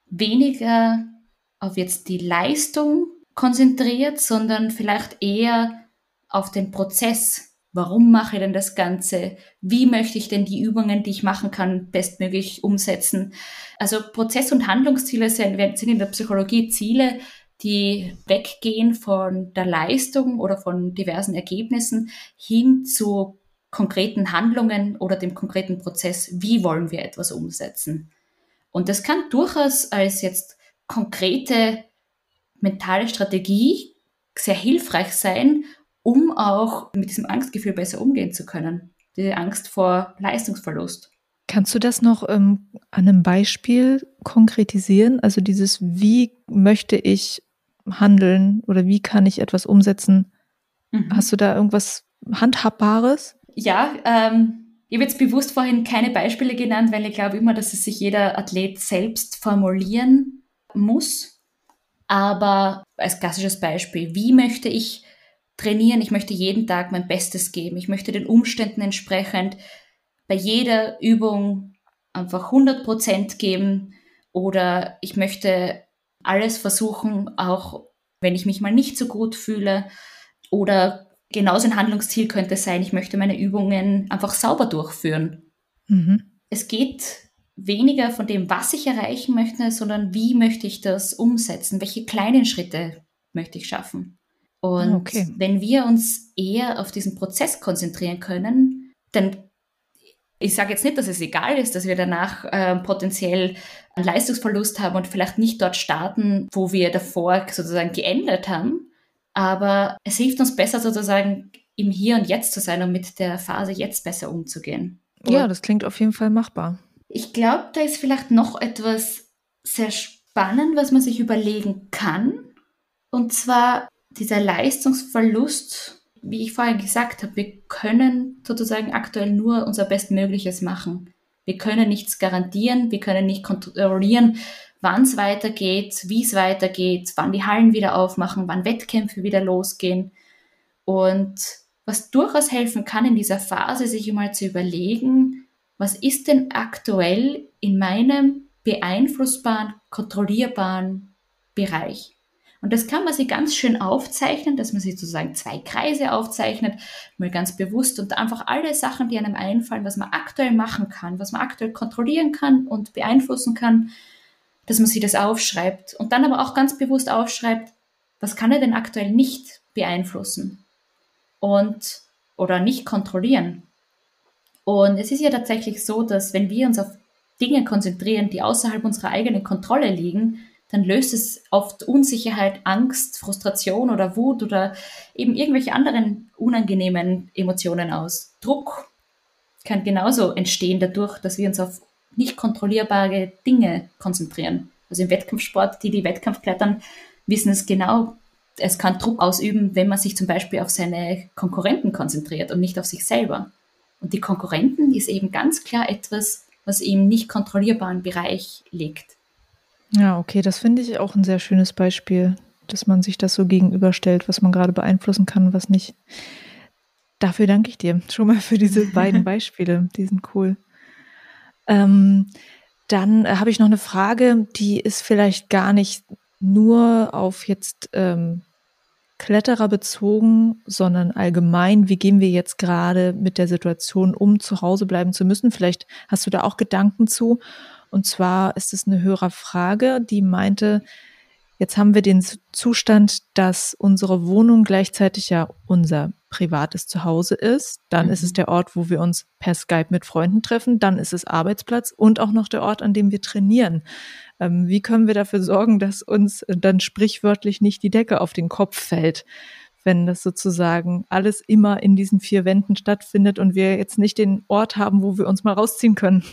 Speaker 1: weniger auf jetzt die Leistung konzentriert, sondern vielleicht eher auf den Prozess. Warum mache ich denn das Ganze? Wie möchte ich denn die Übungen, die ich machen kann, bestmöglich umsetzen? Also Prozess- und Handlungsziele sind, sind in der Psychologie Ziele, die weggehen von der Leistung oder von diversen Ergebnissen hin zu konkreten Handlungen oder dem konkreten Prozess, wie wollen wir etwas umsetzen. Und das kann durchaus als jetzt konkrete mentale Strategie sehr hilfreich sein, um auch mit diesem Angstgefühl besser umgehen zu können. Diese Angst vor Leistungsverlust.
Speaker 2: Kannst du das noch ähm, an einem Beispiel konkretisieren? Also dieses, wie möchte ich handeln oder wie kann ich etwas umsetzen? Mhm. Hast du da irgendwas Handhabbares?
Speaker 1: Ja, ähm, ich habe jetzt bewusst vorhin keine Beispiele genannt, weil ich glaube immer, dass es sich jeder Athlet selbst formulieren muss. Aber als klassisches Beispiel, wie möchte ich trainieren? Ich möchte jeden Tag mein Bestes geben. Ich möchte den Umständen entsprechend bei jeder Übung einfach 100 Prozent geben oder ich möchte alles versuchen, auch wenn ich mich mal nicht so gut fühle. Oder genauso ein Handlungsziel könnte sein, ich möchte meine Übungen einfach sauber durchführen. Mhm. Es geht weniger von dem, was ich erreichen möchte, sondern wie möchte ich das umsetzen? Welche kleinen Schritte möchte ich schaffen? Und okay. wenn wir uns eher auf diesen Prozess konzentrieren können, dann ich sage jetzt nicht, dass es egal ist, dass wir danach äh, potenziell einen Leistungsverlust haben und vielleicht nicht dort starten, wo wir davor sozusagen geändert haben. Aber es hilft uns besser sozusagen im Hier und Jetzt zu sein und mit der Phase jetzt besser umzugehen.
Speaker 2: Und ja, das klingt auf jeden Fall machbar.
Speaker 1: Ich glaube, da ist vielleicht noch etwas sehr spannend, was man sich überlegen kann. Und zwar dieser Leistungsverlust wie ich vorhin gesagt habe, wir können sozusagen aktuell nur unser Bestmögliches machen. Wir können nichts garantieren, wir können nicht kontrollieren, wann es weitergeht, wie es weitergeht, wann die Hallen wieder aufmachen, wann Wettkämpfe wieder losgehen. Und was durchaus helfen kann in dieser Phase, sich mal zu überlegen, was ist denn aktuell in meinem beeinflussbaren, kontrollierbaren Bereich? Und das kann man sich ganz schön aufzeichnen, dass man sich sozusagen zwei Kreise aufzeichnet, mal ganz bewusst und einfach alle Sachen, die einem einfallen, was man aktuell machen kann, was man aktuell kontrollieren kann und beeinflussen kann, dass man sich das aufschreibt und dann aber auch ganz bewusst aufschreibt, was kann er denn aktuell nicht beeinflussen und oder nicht kontrollieren. Und es ist ja tatsächlich so, dass wenn wir uns auf Dinge konzentrieren, die außerhalb unserer eigenen Kontrolle liegen, dann löst es oft Unsicherheit, Angst, Frustration oder Wut oder eben irgendwelche anderen unangenehmen Emotionen aus. Druck kann genauso entstehen dadurch, dass wir uns auf nicht kontrollierbare Dinge konzentrieren. Also im Wettkampfsport, die die Wettkampf klettern, wissen es genau. Es kann Druck ausüben, wenn man sich zum Beispiel auf seine Konkurrenten konzentriert und nicht auf sich selber. Und die Konkurrenten ist eben ganz klar etwas, was im nicht kontrollierbaren Bereich liegt.
Speaker 2: Ja, okay, das finde ich auch ein sehr schönes Beispiel, dass man sich das so gegenüberstellt, was man gerade beeinflussen kann und was nicht. Dafür danke ich dir schon mal für diese beiden Beispiele. Die sind cool. Ähm, dann äh, habe ich noch eine Frage, die ist vielleicht gar nicht nur auf jetzt ähm, Kletterer bezogen, sondern allgemein. Wie gehen wir jetzt gerade mit der Situation um, zu Hause bleiben zu müssen? Vielleicht hast du da auch Gedanken zu. Und zwar ist es eine Hörerfrage, die meinte, jetzt haben wir den Zustand, dass unsere Wohnung gleichzeitig ja unser privates Zuhause ist. Dann mhm. ist es mhm. der Ort, wo wir uns per Skype mit Freunden treffen. Dann ist es Arbeitsplatz und auch noch der Ort, an dem wir trainieren. Ähm, wie können wir dafür sorgen, dass uns dann sprichwörtlich nicht die Decke auf den Kopf fällt? wenn das sozusagen alles immer in diesen vier Wänden stattfindet und wir jetzt nicht den Ort haben, wo wir uns mal rausziehen können.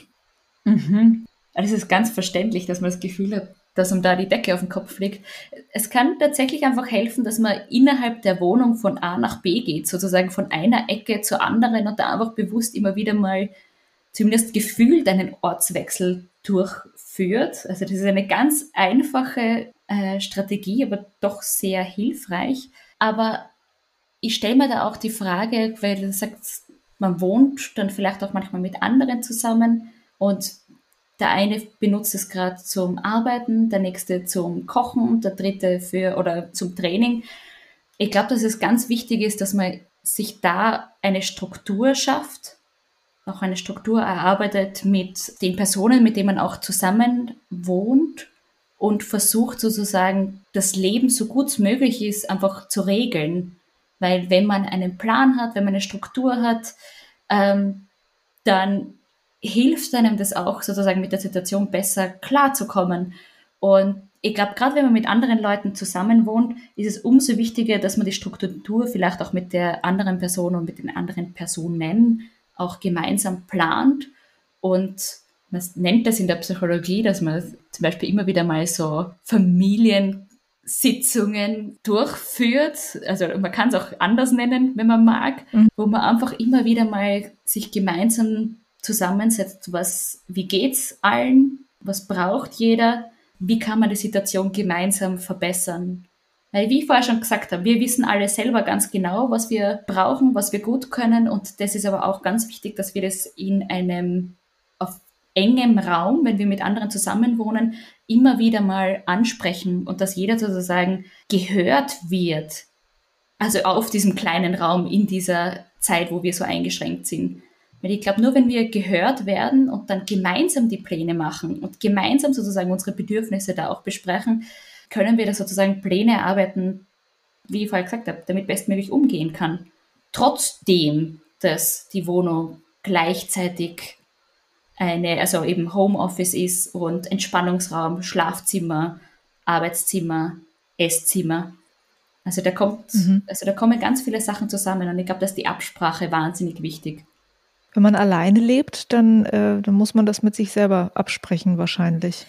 Speaker 1: Mhm. Also es ist ganz verständlich, dass man das Gefühl hat, dass ihm da die Decke auf den Kopf fliegt. Es kann tatsächlich einfach helfen, dass man innerhalb der Wohnung von A nach B geht, sozusagen von einer Ecke zur anderen und da einfach bewusst immer wieder mal zumindest gefühlt einen Ortswechsel durchführt. Also das ist eine ganz einfache äh, Strategie, aber doch sehr hilfreich. Aber ich stelle mir da auch die Frage, weil du sagst, man wohnt dann vielleicht auch manchmal mit anderen zusammen und der eine benutzt es gerade zum Arbeiten, der nächste zum Kochen, der dritte für oder zum Training. Ich glaube, dass es ganz wichtig ist, dass man sich da eine Struktur schafft, auch eine Struktur erarbeitet mit den Personen, mit denen man auch zusammen wohnt und versucht sozusagen das Leben so gut es möglich ist einfach zu regeln. Weil wenn man einen Plan hat, wenn man eine Struktur hat, ähm, dann hilft einem das auch sozusagen mit der Situation besser klarzukommen. Und ich glaube, gerade wenn man mit anderen Leuten zusammen wohnt, ist es umso wichtiger, dass man die Struktur vielleicht auch mit der anderen Person und mit den anderen Personen auch gemeinsam plant. Und man nennt das in der Psychologie, dass man zum Beispiel immer wieder mal so Familiensitzungen durchführt. Also man kann es auch anders nennen, wenn man mag, mhm. wo man einfach immer wieder mal sich gemeinsam zusammensetzt, was, wie geht's allen, was braucht jeder, wie kann man die Situation gemeinsam verbessern. Weil, wie ich vorher schon gesagt habe, wir wissen alle selber ganz genau, was wir brauchen, was wir gut können und das ist aber auch ganz wichtig, dass wir das in einem auf engem Raum, wenn wir mit anderen zusammenwohnen, immer wieder mal ansprechen und dass jeder sozusagen gehört wird. Also auf diesem kleinen Raum in dieser Zeit, wo wir so eingeschränkt sind. Weil ich glaube, nur wenn wir gehört werden und dann gemeinsam die Pläne machen und gemeinsam sozusagen unsere Bedürfnisse da auch besprechen, können wir da sozusagen Pläne erarbeiten, wie ich vorher gesagt habe, damit bestmöglich umgehen kann. Trotzdem, dass die Wohnung gleichzeitig eine, also eben Homeoffice ist und Entspannungsraum, Schlafzimmer, Arbeitszimmer, Esszimmer. Also da kommt, mhm. also da kommen ganz viele Sachen zusammen und ich glaube, dass die Absprache wahnsinnig wichtig.
Speaker 2: Wenn man alleine lebt, dann, äh, dann muss man das mit sich selber absprechen wahrscheinlich.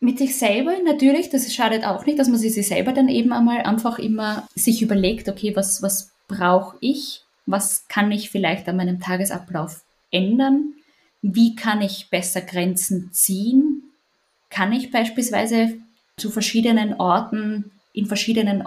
Speaker 1: Mit sich selber natürlich, das schadet auch nicht, dass man sich selber dann eben einmal einfach immer sich überlegt, okay, was, was brauche ich? Was kann ich vielleicht an meinem Tagesablauf ändern? Wie kann ich besser Grenzen ziehen? Kann ich beispielsweise zu verschiedenen Orten, in verschiedenen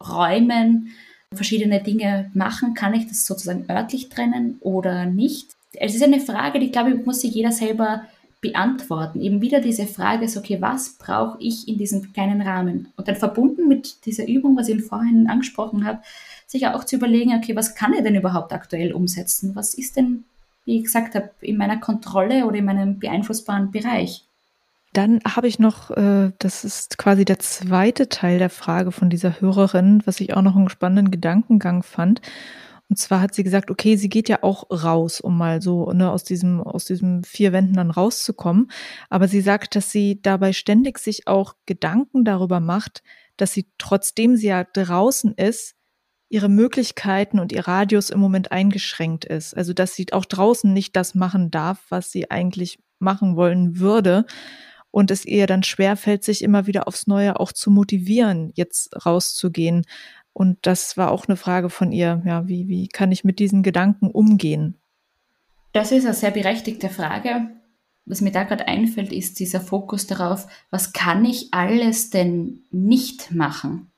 Speaker 1: Räumen verschiedene Dinge machen? Kann ich das sozusagen örtlich trennen oder nicht? Es ist eine Frage, die, glaube ich, muss sich jeder selber beantworten. Eben wieder diese Frage ist, okay, was brauche ich in diesem kleinen Rahmen? Und dann verbunden mit dieser Übung, was ich vorhin angesprochen habe, sich auch zu überlegen, okay, was kann ich denn überhaupt aktuell umsetzen? Was ist denn, wie ich gesagt habe, in meiner Kontrolle oder in meinem beeinflussbaren Bereich?
Speaker 2: Dann habe ich noch, äh, das ist quasi der zweite Teil der Frage von dieser Hörerin, was ich auch noch einen spannenden Gedankengang fand. Und zwar hat sie gesagt, okay, sie geht ja auch raus, um mal so ne, aus diesem aus diesem vier Wänden dann rauszukommen. Aber sie sagt, dass sie dabei ständig sich auch Gedanken darüber macht, dass sie trotzdem sie ja draußen ist, ihre Möglichkeiten und ihr Radius im Moment eingeschränkt ist. Also dass sie auch draußen nicht das machen darf, was sie eigentlich machen wollen würde. Und es ihr dann schwerfällt, sich immer wieder aufs Neue auch zu motivieren, jetzt rauszugehen. Und das war auch eine Frage von ihr, ja, wie, wie kann ich mit diesen Gedanken umgehen?
Speaker 1: Das ist eine sehr berechtigte Frage. Was mir da gerade einfällt, ist dieser Fokus darauf, was kann ich alles denn nicht machen?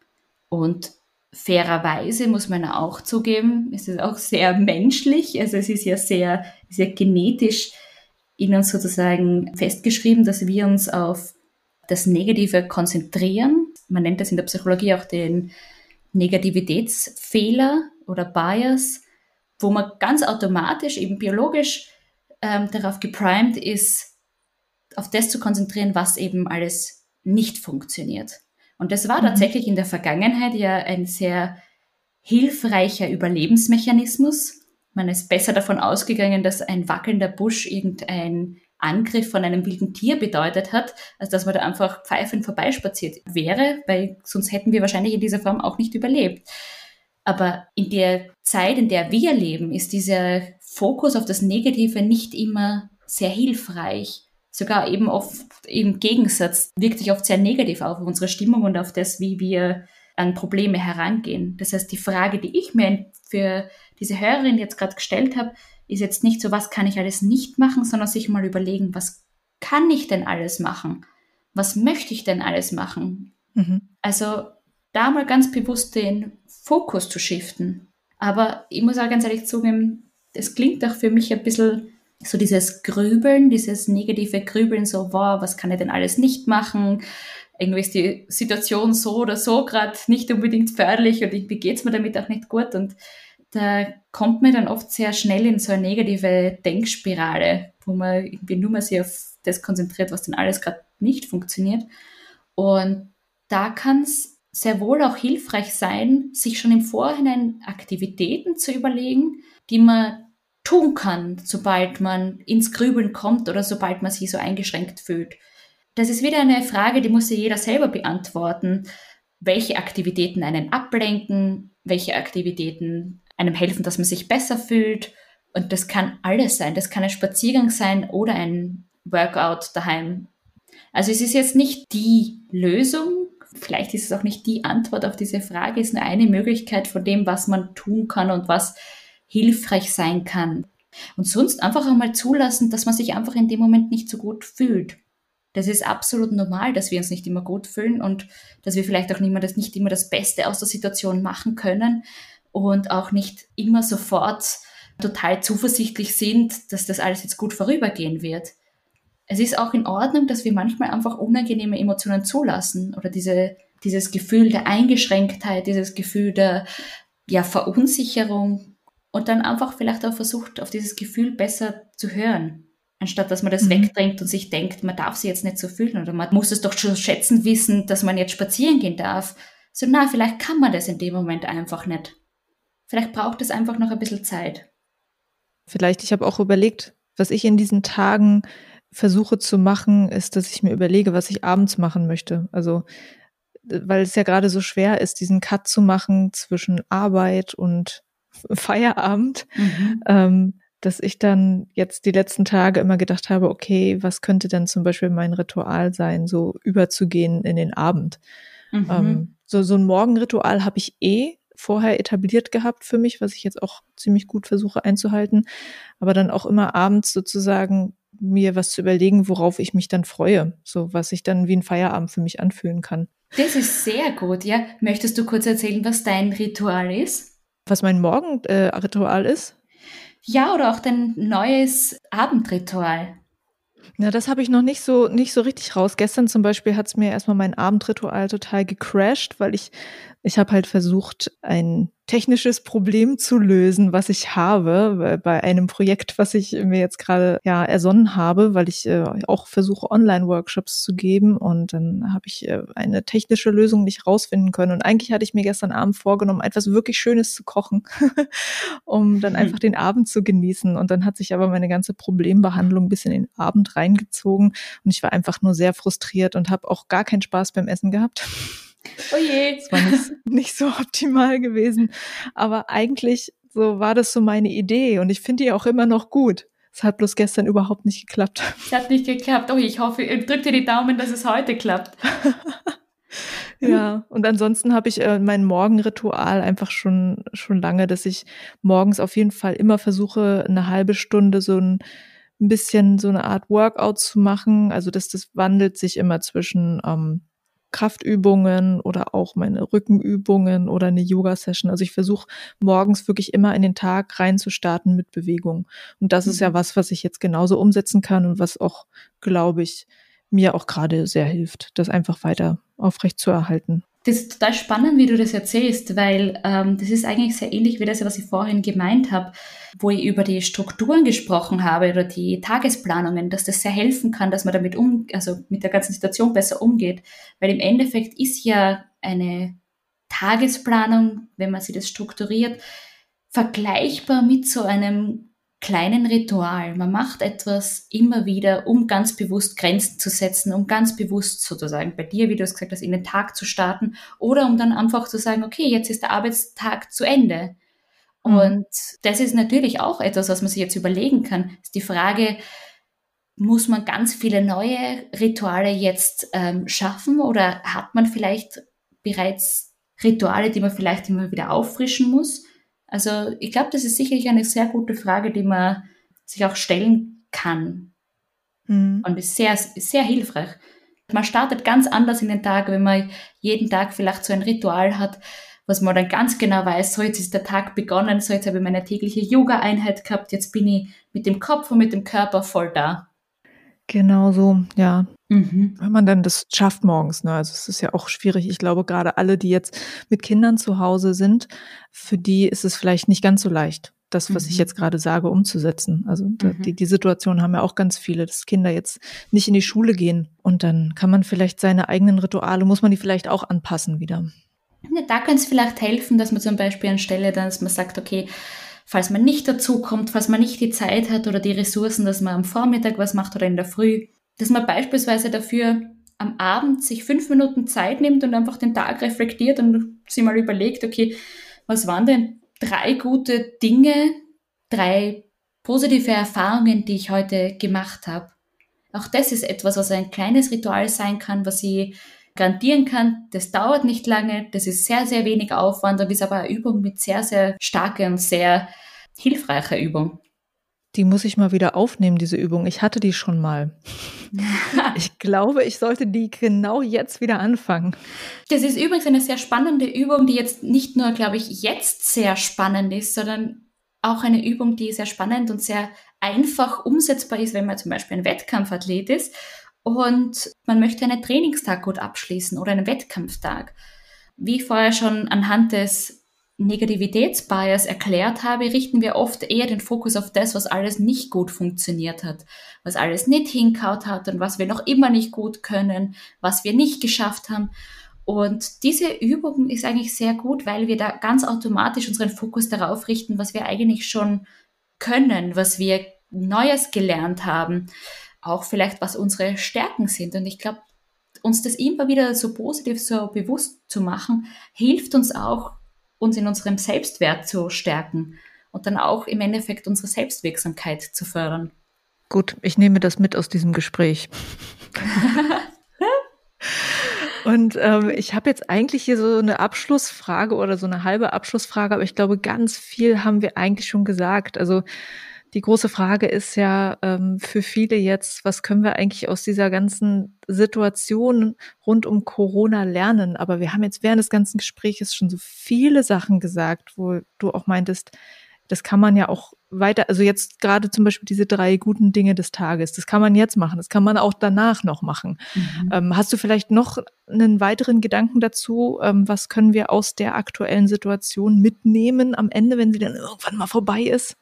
Speaker 1: Und fairerweise muss man auch zugeben, es ist auch sehr menschlich, also es ist ja sehr, sehr genetisch in uns sozusagen festgeschrieben, dass wir uns auf das Negative konzentrieren. Man nennt das in der Psychologie auch den Negativitätsfehler oder Bias, wo man ganz automatisch, eben biologisch ähm, darauf geprimed ist, auf das zu konzentrieren, was eben alles nicht funktioniert. Und das war mhm. tatsächlich in der Vergangenheit ja ein sehr hilfreicher Überlebensmechanismus. Man ist besser davon ausgegangen, dass ein wackelnder Busch irgendein Angriff von einem wilden Tier bedeutet hat, als dass man da einfach pfeifend vorbeispaziert wäre, weil sonst hätten wir wahrscheinlich in dieser Form auch nicht überlebt. Aber in der Zeit, in der wir leben, ist dieser Fokus auf das Negative nicht immer sehr hilfreich. Sogar eben oft im Gegensatz wirkt sich oft sehr negativ auf unsere Stimmung und auf das, wie wir an Probleme herangehen. Das heißt, die Frage, die ich mir für diese Hörerin jetzt gerade gestellt habe, ist jetzt nicht so, was kann ich alles nicht machen, sondern sich mal überlegen, was kann ich denn alles machen? Was möchte ich denn alles machen? Mhm. Also da mal ganz bewusst den Fokus zu shiften. Aber ich muss auch ganz ehrlich zugeben, es klingt auch für mich ein bisschen so dieses Grübeln, dieses negative Grübeln, so, wow, was kann ich denn alles nicht machen? Irgendwie ist die Situation so oder so gerade nicht unbedingt förderlich und irgendwie geht es mir damit auch nicht gut. Und da kommt man dann oft sehr schnell in so eine negative Denkspirale, wo man irgendwie nur mal sich auf das konzentriert, was dann alles gerade nicht funktioniert. Und da kann es sehr wohl auch hilfreich sein, sich schon im Vorhinein Aktivitäten zu überlegen, die man tun kann, sobald man ins Grübeln kommt oder sobald man sich so eingeschränkt fühlt. Das ist wieder eine Frage, die muss sich jeder selber beantworten. Welche Aktivitäten einen ablenken, welche Aktivitäten einem helfen, dass man sich besser fühlt. Und das kann alles sein. Das kann ein Spaziergang sein oder ein Workout daheim. Also es ist jetzt nicht die Lösung, vielleicht ist es auch nicht die Antwort auf diese Frage, es ist nur eine Möglichkeit von dem, was man tun kann und was hilfreich sein kann. Und sonst einfach einmal zulassen, dass man sich einfach in dem Moment nicht so gut fühlt. Das ist absolut normal, dass wir uns nicht immer gut fühlen und dass wir vielleicht auch nicht immer das, nicht immer das Beste aus der Situation machen können und auch nicht immer sofort total zuversichtlich sind, dass das alles jetzt gut vorübergehen wird. Es ist auch in Ordnung, dass wir manchmal einfach unangenehme Emotionen zulassen oder diese, dieses Gefühl der Eingeschränktheit, dieses Gefühl der ja, Verunsicherung und dann einfach vielleicht auch versucht, auf dieses Gefühl besser zu hören, anstatt dass man das mhm. wegdrängt und sich denkt, man darf sich jetzt nicht so fühlen oder man muss es doch schon schätzen wissen, dass man jetzt spazieren gehen darf. So, na, vielleicht kann man das in dem Moment einfach nicht. Vielleicht braucht es einfach noch ein bisschen Zeit.
Speaker 2: Vielleicht, ich habe auch überlegt, was ich in diesen Tagen versuche zu machen, ist, dass ich mir überlege, was ich abends machen möchte. Also, weil es ja gerade so schwer ist, diesen Cut zu machen zwischen Arbeit und Feierabend, mhm. ähm, dass ich dann jetzt die letzten Tage immer gedacht habe, okay, was könnte denn zum Beispiel mein Ritual sein, so überzugehen in den Abend. Mhm. Ähm, so, so ein Morgenritual habe ich eh, vorher etabliert gehabt für mich, was ich jetzt auch ziemlich gut versuche einzuhalten. Aber dann auch immer abends sozusagen mir was zu überlegen, worauf ich mich dann freue. So, was sich dann wie ein Feierabend für mich anfühlen kann.
Speaker 1: Das ist sehr gut, ja. Möchtest du kurz erzählen, was dein Ritual ist?
Speaker 2: Was mein Morgenritual äh, ist?
Speaker 1: Ja, oder auch dein neues Abendritual.
Speaker 2: Na, das habe ich noch nicht so nicht so richtig raus. Gestern zum Beispiel hat es mir erstmal mein Abendritual total gecrashed, weil ich ich habe halt versucht, ein technisches Problem zu lösen, was ich habe bei einem Projekt, was ich mir jetzt gerade ja ersonnen habe, weil ich äh, auch versuche, Online-Workshops zu geben und dann habe ich äh, eine technische Lösung nicht rausfinden können. Und eigentlich hatte ich mir gestern Abend vorgenommen, etwas wirklich Schönes zu kochen, um dann mhm. einfach den Abend zu genießen. Und dann hat sich aber meine ganze Problembehandlung ein bisschen in den Abend reingezogen und ich war einfach nur sehr frustriert und habe auch gar keinen Spaß beim Essen gehabt.
Speaker 1: Oh je.
Speaker 2: Das war nicht, nicht so optimal gewesen. Aber eigentlich so war das so meine Idee und ich finde die auch immer noch gut. Es hat bloß gestern überhaupt nicht geklappt.
Speaker 1: Es hat nicht geklappt. Oh, ich hoffe, drück dir die Daumen, dass es heute klappt.
Speaker 2: ja, und ansonsten habe ich äh, mein Morgenritual einfach schon, schon lange, dass ich morgens auf jeden Fall immer versuche, eine halbe Stunde so ein, ein bisschen so eine Art Workout zu machen. Also dass das wandelt sich immer zwischen ähm, Kraftübungen oder auch meine Rückenübungen oder eine Yoga-Session. Also ich versuche morgens wirklich immer in den Tag reinzustarten mit Bewegung. Und das ist ja mhm. was, was ich jetzt genauso umsetzen kann und was auch, glaube ich, mir auch gerade sehr hilft, das einfach weiter aufrecht zu erhalten.
Speaker 1: Das ist total spannend, wie du das erzählst, weil ähm, das ist eigentlich sehr ähnlich wie das, was ich vorhin gemeint habe, wo ich über die Strukturen gesprochen habe oder die Tagesplanungen, dass das sehr helfen kann, dass man damit um, also mit der ganzen Situation besser umgeht. Weil im Endeffekt ist ja eine Tagesplanung, wenn man sie das strukturiert, vergleichbar mit so einem kleinen Ritual. Man macht etwas immer wieder, um ganz bewusst Grenzen zu setzen, um ganz bewusst sozusagen bei dir, wie du es gesagt hast, in den Tag zu starten oder um dann einfach zu sagen, okay, jetzt ist der Arbeitstag zu Ende. Mhm. Und das ist natürlich auch etwas, was man sich jetzt überlegen kann. Ist die Frage, muss man ganz viele neue Rituale jetzt ähm, schaffen oder hat man vielleicht bereits Rituale, die man vielleicht immer wieder auffrischen muss? Also ich glaube, das ist sicherlich eine sehr gute Frage, die man sich auch stellen kann. Mhm. Und ist sehr, sehr hilfreich. Man startet ganz anders in den Tag, wenn man jeden Tag vielleicht so ein Ritual hat, was man dann ganz genau weiß, so jetzt ist der Tag begonnen, so jetzt habe ich meine tägliche Yoga-Einheit gehabt, jetzt bin ich mit dem Kopf und mit dem Körper voll da.
Speaker 2: Genau so, ja. Mhm. Wenn man dann das schafft morgens, ne? Also es ist ja auch schwierig. Ich glaube, gerade alle, die jetzt mit Kindern zu Hause sind, für die ist es vielleicht nicht ganz so leicht, das, was mhm. ich jetzt gerade sage, umzusetzen. Also mhm. die, die Situation haben ja auch ganz viele, dass Kinder jetzt nicht in die Schule gehen. Und dann kann man vielleicht seine eigenen Rituale, muss man die vielleicht auch anpassen wieder.
Speaker 1: Ja, da könnte es vielleicht helfen, dass man zum Beispiel anstelle, dass man sagt, okay, falls man nicht dazu kommt, falls man nicht die Zeit hat oder die Ressourcen, dass man am Vormittag was macht oder in der Früh, dass man beispielsweise dafür am Abend sich fünf Minuten Zeit nimmt und einfach den Tag reflektiert und sich mal überlegt, okay, was waren denn drei gute Dinge, drei positive Erfahrungen, die ich heute gemacht habe. Auch das ist etwas, was ein kleines Ritual sein kann, was ich garantieren kann, das dauert nicht lange, das ist sehr, sehr wenig Aufwand und ist aber eine Übung mit sehr, sehr starker und sehr hilfreicher Übung.
Speaker 2: Die muss ich mal wieder aufnehmen, diese Übung. Ich hatte die schon mal. ich glaube, ich sollte die genau jetzt wieder anfangen.
Speaker 1: Das ist übrigens eine sehr spannende Übung, die jetzt nicht nur, glaube ich, jetzt sehr spannend ist, sondern auch eine Übung, die sehr spannend und sehr einfach umsetzbar ist, wenn man zum Beispiel ein Wettkampfathlet ist und man möchte einen Trainingstag gut abschließen oder einen Wettkampftag. Wie vorher schon anhand des Negativitätsbias erklärt habe, richten wir oft eher den Fokus auf das, was alles nicht gut funktioniert hat, was alles nicht hinkaut hat und was wir noch immer nicht gut können, was wir nicht geschafft haben. Und diese Übung ist eigentlich sehr gut, weil wir da ganz automatisch unseren Fokus darauf richten, was wir eigentlich schon können, was wir Neues gelernt haben auch vielleicht, was unsere Stärken sind. Und ich glaube, uns das immer wieder so positiv, so bewusst zu machen, hilft uns auch, uns in unserem Selbstwert zu stärken und dann auch im Endeffekt unsere Selbstwirksamkeit zu fördern.
Speaker 2: Gut, ich nehme das mit aus diesem Gespräch. Und ähm, ich habe jetzt eigentlich hier so eine Abschlussfrage oder so eine halbe Abschlussfrage, aber ich glaube, ganz viel haben wir eigentlich schon gesagt. Also die große Frage ist ja ähm, für viele jetzt, was können wir eigentlich aus dieser ganzen Situation rund um Corona lernen? Aber wir haben jetzt während des ganzen Gesprächs schon so viele Sachen gesagt, wo du auch meintest, das kann man ja auch weiter, also jetzt gerade zum Beispiel diese drei guten Dinge des Tages, das kann man jetzt machen, das kann man auch danach noch machen. Mhm. Ähm, hast du vielleicht noch einen weiteren Gedanken dazu? Ähm, was können wir aus der aktuellen Situation mitnehmen am Ende, wenn sie dann irgendwann mal vorbei ist?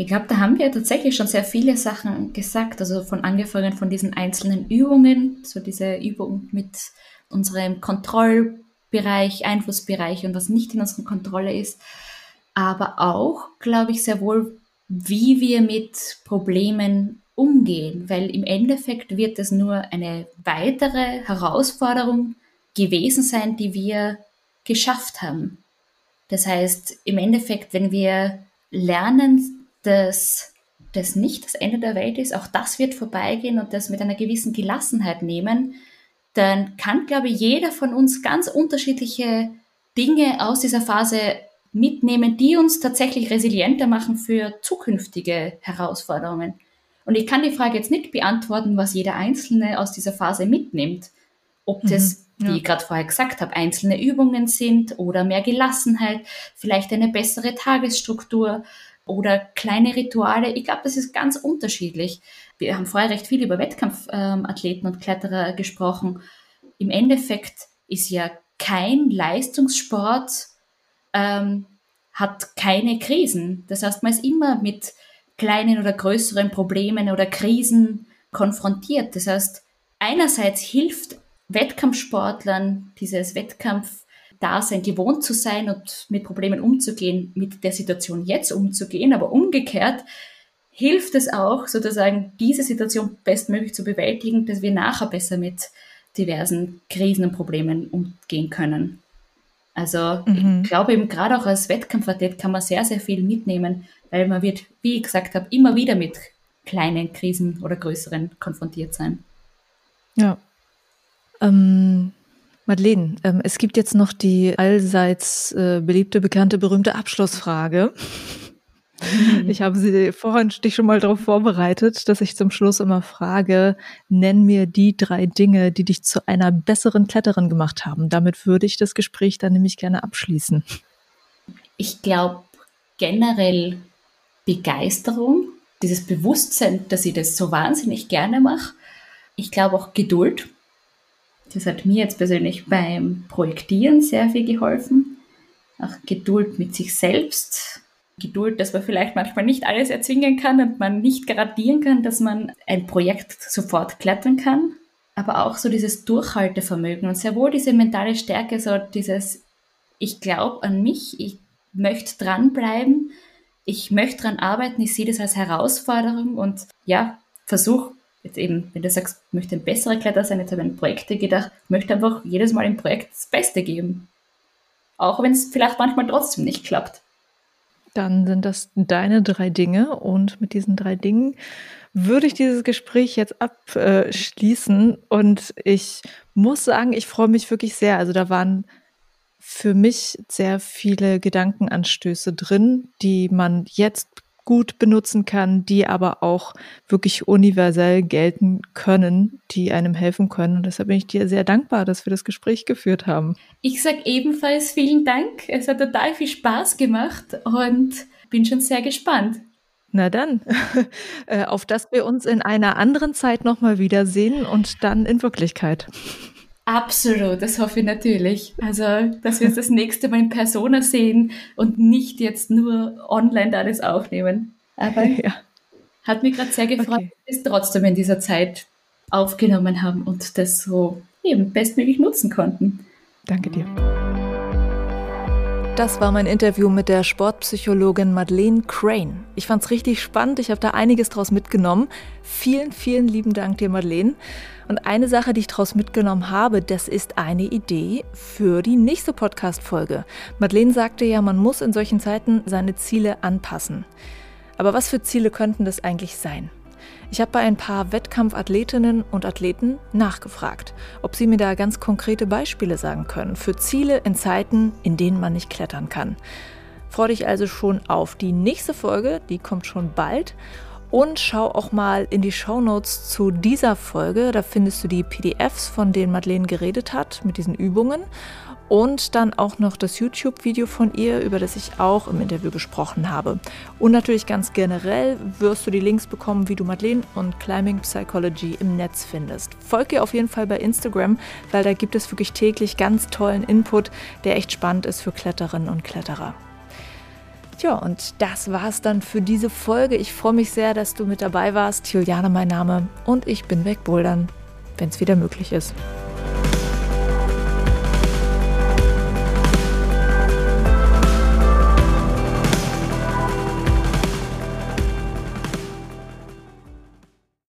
Speaker 1: Ich glaube, da haben wir tatsächlich schon sehr viele Sachen gesagt, also von angefangen von diesen einzelnen Übungen, so diese Übung mit unserem Kontrollbereich, Einflussbereich und was nicht in unserer Kontrolle ist, aber auch, glaube ich, sehr wohl, wie wir mit Problemen umgehen, weil im Endeffekt wird es nur eine weitere Herausforderung gewesen sein, die wir geschafft haben. Das heißt, im Endeffekt, wenn wir lernen, dass das nicht das Ende der Welt ist, auch das wird vorbeigehen und das mit einer gewissen Gelassenheit nehmen, dann kann, glaube ich, jeder von uns ganz unterschiedliche Dinge aus dieser Phase mitnehmen, die uns tatsächlich resilienter machen für zukünftige Herausforderungen. Und ich kann die Frage jetzt nicht beantworten, was jeder Einzelne aus dieser Phase mitnimmt. Ob das, mhm, ja. wie ich gerade vorher gesagt habe, einzelne Übungen sind oder mehr Gelassenheit, vielleicht eine bessere Tagesstruktur oder kleine Rituale. Ich glaube, das ist ganz unterschiedlich. Wir haben vorher recht viel über Wettkampfathleten und Kletterer gesprochen. Im Endeffekt ist ja kein Leistungssport, ähm, hat keine Krisen. Das heißt, man ist immer mit kleinen oder größeren Problemen oder Krisen konfrontiert. Das heißt, einerseits hilft Wettkampfsportlern dieses Wettkampf Dasein gewohnt zu sein und mit Problemen umzugehen, mit der Situation jetzt umzugehen. Aber umgekehrt hilft es auch, sozusagen diese Situation bestmöglich zu bewältigen, dass wir nachher besser mit diversen Krisen und Problemen umgehen können. Also mhm. ich glaube eben gerade auch als Wettkampfathlet kann man sehr, sehr viel mitnehmen, weil man wird, wie ich gesagt habe, immer wieder mit kleinen Krisen oder größeren konfrontiert sein.
Speaker 2: Ja. Ähm, Madeleine, ähm, es gibt jetzt noch die allseits äh, beliebte, bekannte, berühmte Abschlussfrage. Ich habe sie vorhin dich schon mal darauf vorbereitet, dass ich zum Schluss immer frage, nenn mir die drei Dinge, die dich zu einer besseren Kletterin gemacht haben. Damit würde ich das Gespräch dann nämlich gerne abschließen.
Speaker 1: Ich glaube generell Begeisterung, dieses Bewusstsein, dass ich das so wahnsinnig gerne mache. Ich glaube auch Geduld. Das hat mir jetzt persönlich beim Projektieren sehr viel geholfen. Auch Geduld mit sich selbst, Geduld, dass man vielleicht manchmal nicht alles erzwingen kann und man nicht garantieren kann, dass man ein Projekt sofort klettern kann, aber auch so dieses Durchhaltevermögen und sehr wohl diese mentale Stärke, so dieses, ich glaube an mich, ich möchte dranbleiben, ich möchte dran arbeiten, ich sehe das als Herausforderung und ja, versuche jetzt eben, wenn du sagst, möchte ein besserer Kletterer sein, jetzt habe ich an Projekte gedacht, möchte einfach jedes Mal im Projekt das Beste geben. Auch wenn es vielleicht manchmal trotzdem nicht klappt.
Speaker 2: Dann sind das deine drei Dinge und mit diesen drei Dingen würde ich dieses Gespräch jetzt abschließen und ich muss sagen, ich freue mich wirklich sehr. Also da waren für mich sehr viele Gedankenanstöße drin, die man jetzt gut benutzen kann, die aber auch wirklich universell gelten können, die einem helfen können. Und deshalb bin ich dir sehr dankbar, dass wir das Gespräch geführt haben.
Speaker 1: Ich sage ebenfalls vielen Dank. Es hat total viel Spaß gemacht und bin schon sehr gespannt.
Speaker 2: Na dann, äh, auf dass wir uns in einer anderen Zeit nochmal wiedersehen und dann in Wirklichkeit.
Speaker 1: Absolut, das hoffe ich natürlich. Also, dass wir uns das nächste Mal in Persona sehen und nicht jetzt nur online alles aufnehmen. Aber ja. hat mich gerade sehr gefreut, okay. dass wir es trotzdem in dieser Zeit aufgenommen haben und das so eben bestmöglich nutzen konnten.
Speaker 2: Danke dir. Das war mein Interview mit der Sportpsychologin Madeleine Crane. Ich fand es richtig spannend, ich habe da einiges draus mitgenommen. Vielen, vielen lieben Dank dir, Madeleine. Und eine Sache, die ich daraus mitgenommen habe, das ist eine Idee für die nächste Podcast-Folge. Madeleine sagte ja, man muss in solchen Zeiten seine Ziele anpassen. Aber was für Ziele könnten das eigentlich sein? Ich habe bei ein paar Wettkampfathletinnen und Athleten nachgefragt, ob sie mir da ganz konkrete Beispiele sagen können für Ziele in Zeiten, in denen man nicht klettern kann. Freue dich also schon auf die nächste Folge, die kommt schon bald. Und schau auch mal in die Show Notes zu dieser Folge. Da findest du die PDFs, von denen Madeleine geredet hat, mit diesen Übungen und dann auch noch das YouTube-Video von ihr, über das ich auch im Interview gesprochen habe. Und natürlich ganz generell wirst du die Links bekommen, wie du Madeleine und Climbing Psychology im Netz findest. Folge ihr auf jeden Fall bei Instagram, weil da gibt es wirklich täglich ganz tollen Input, der echt spannend ist für Kletterinnen und Kletterer. Tja, und das war's dann für diese Folge. Ich freue mich sehr, dass du mit dabei warst. Juliane mein Name und ich bin wegbouldern, wenn es wieder möglich ist.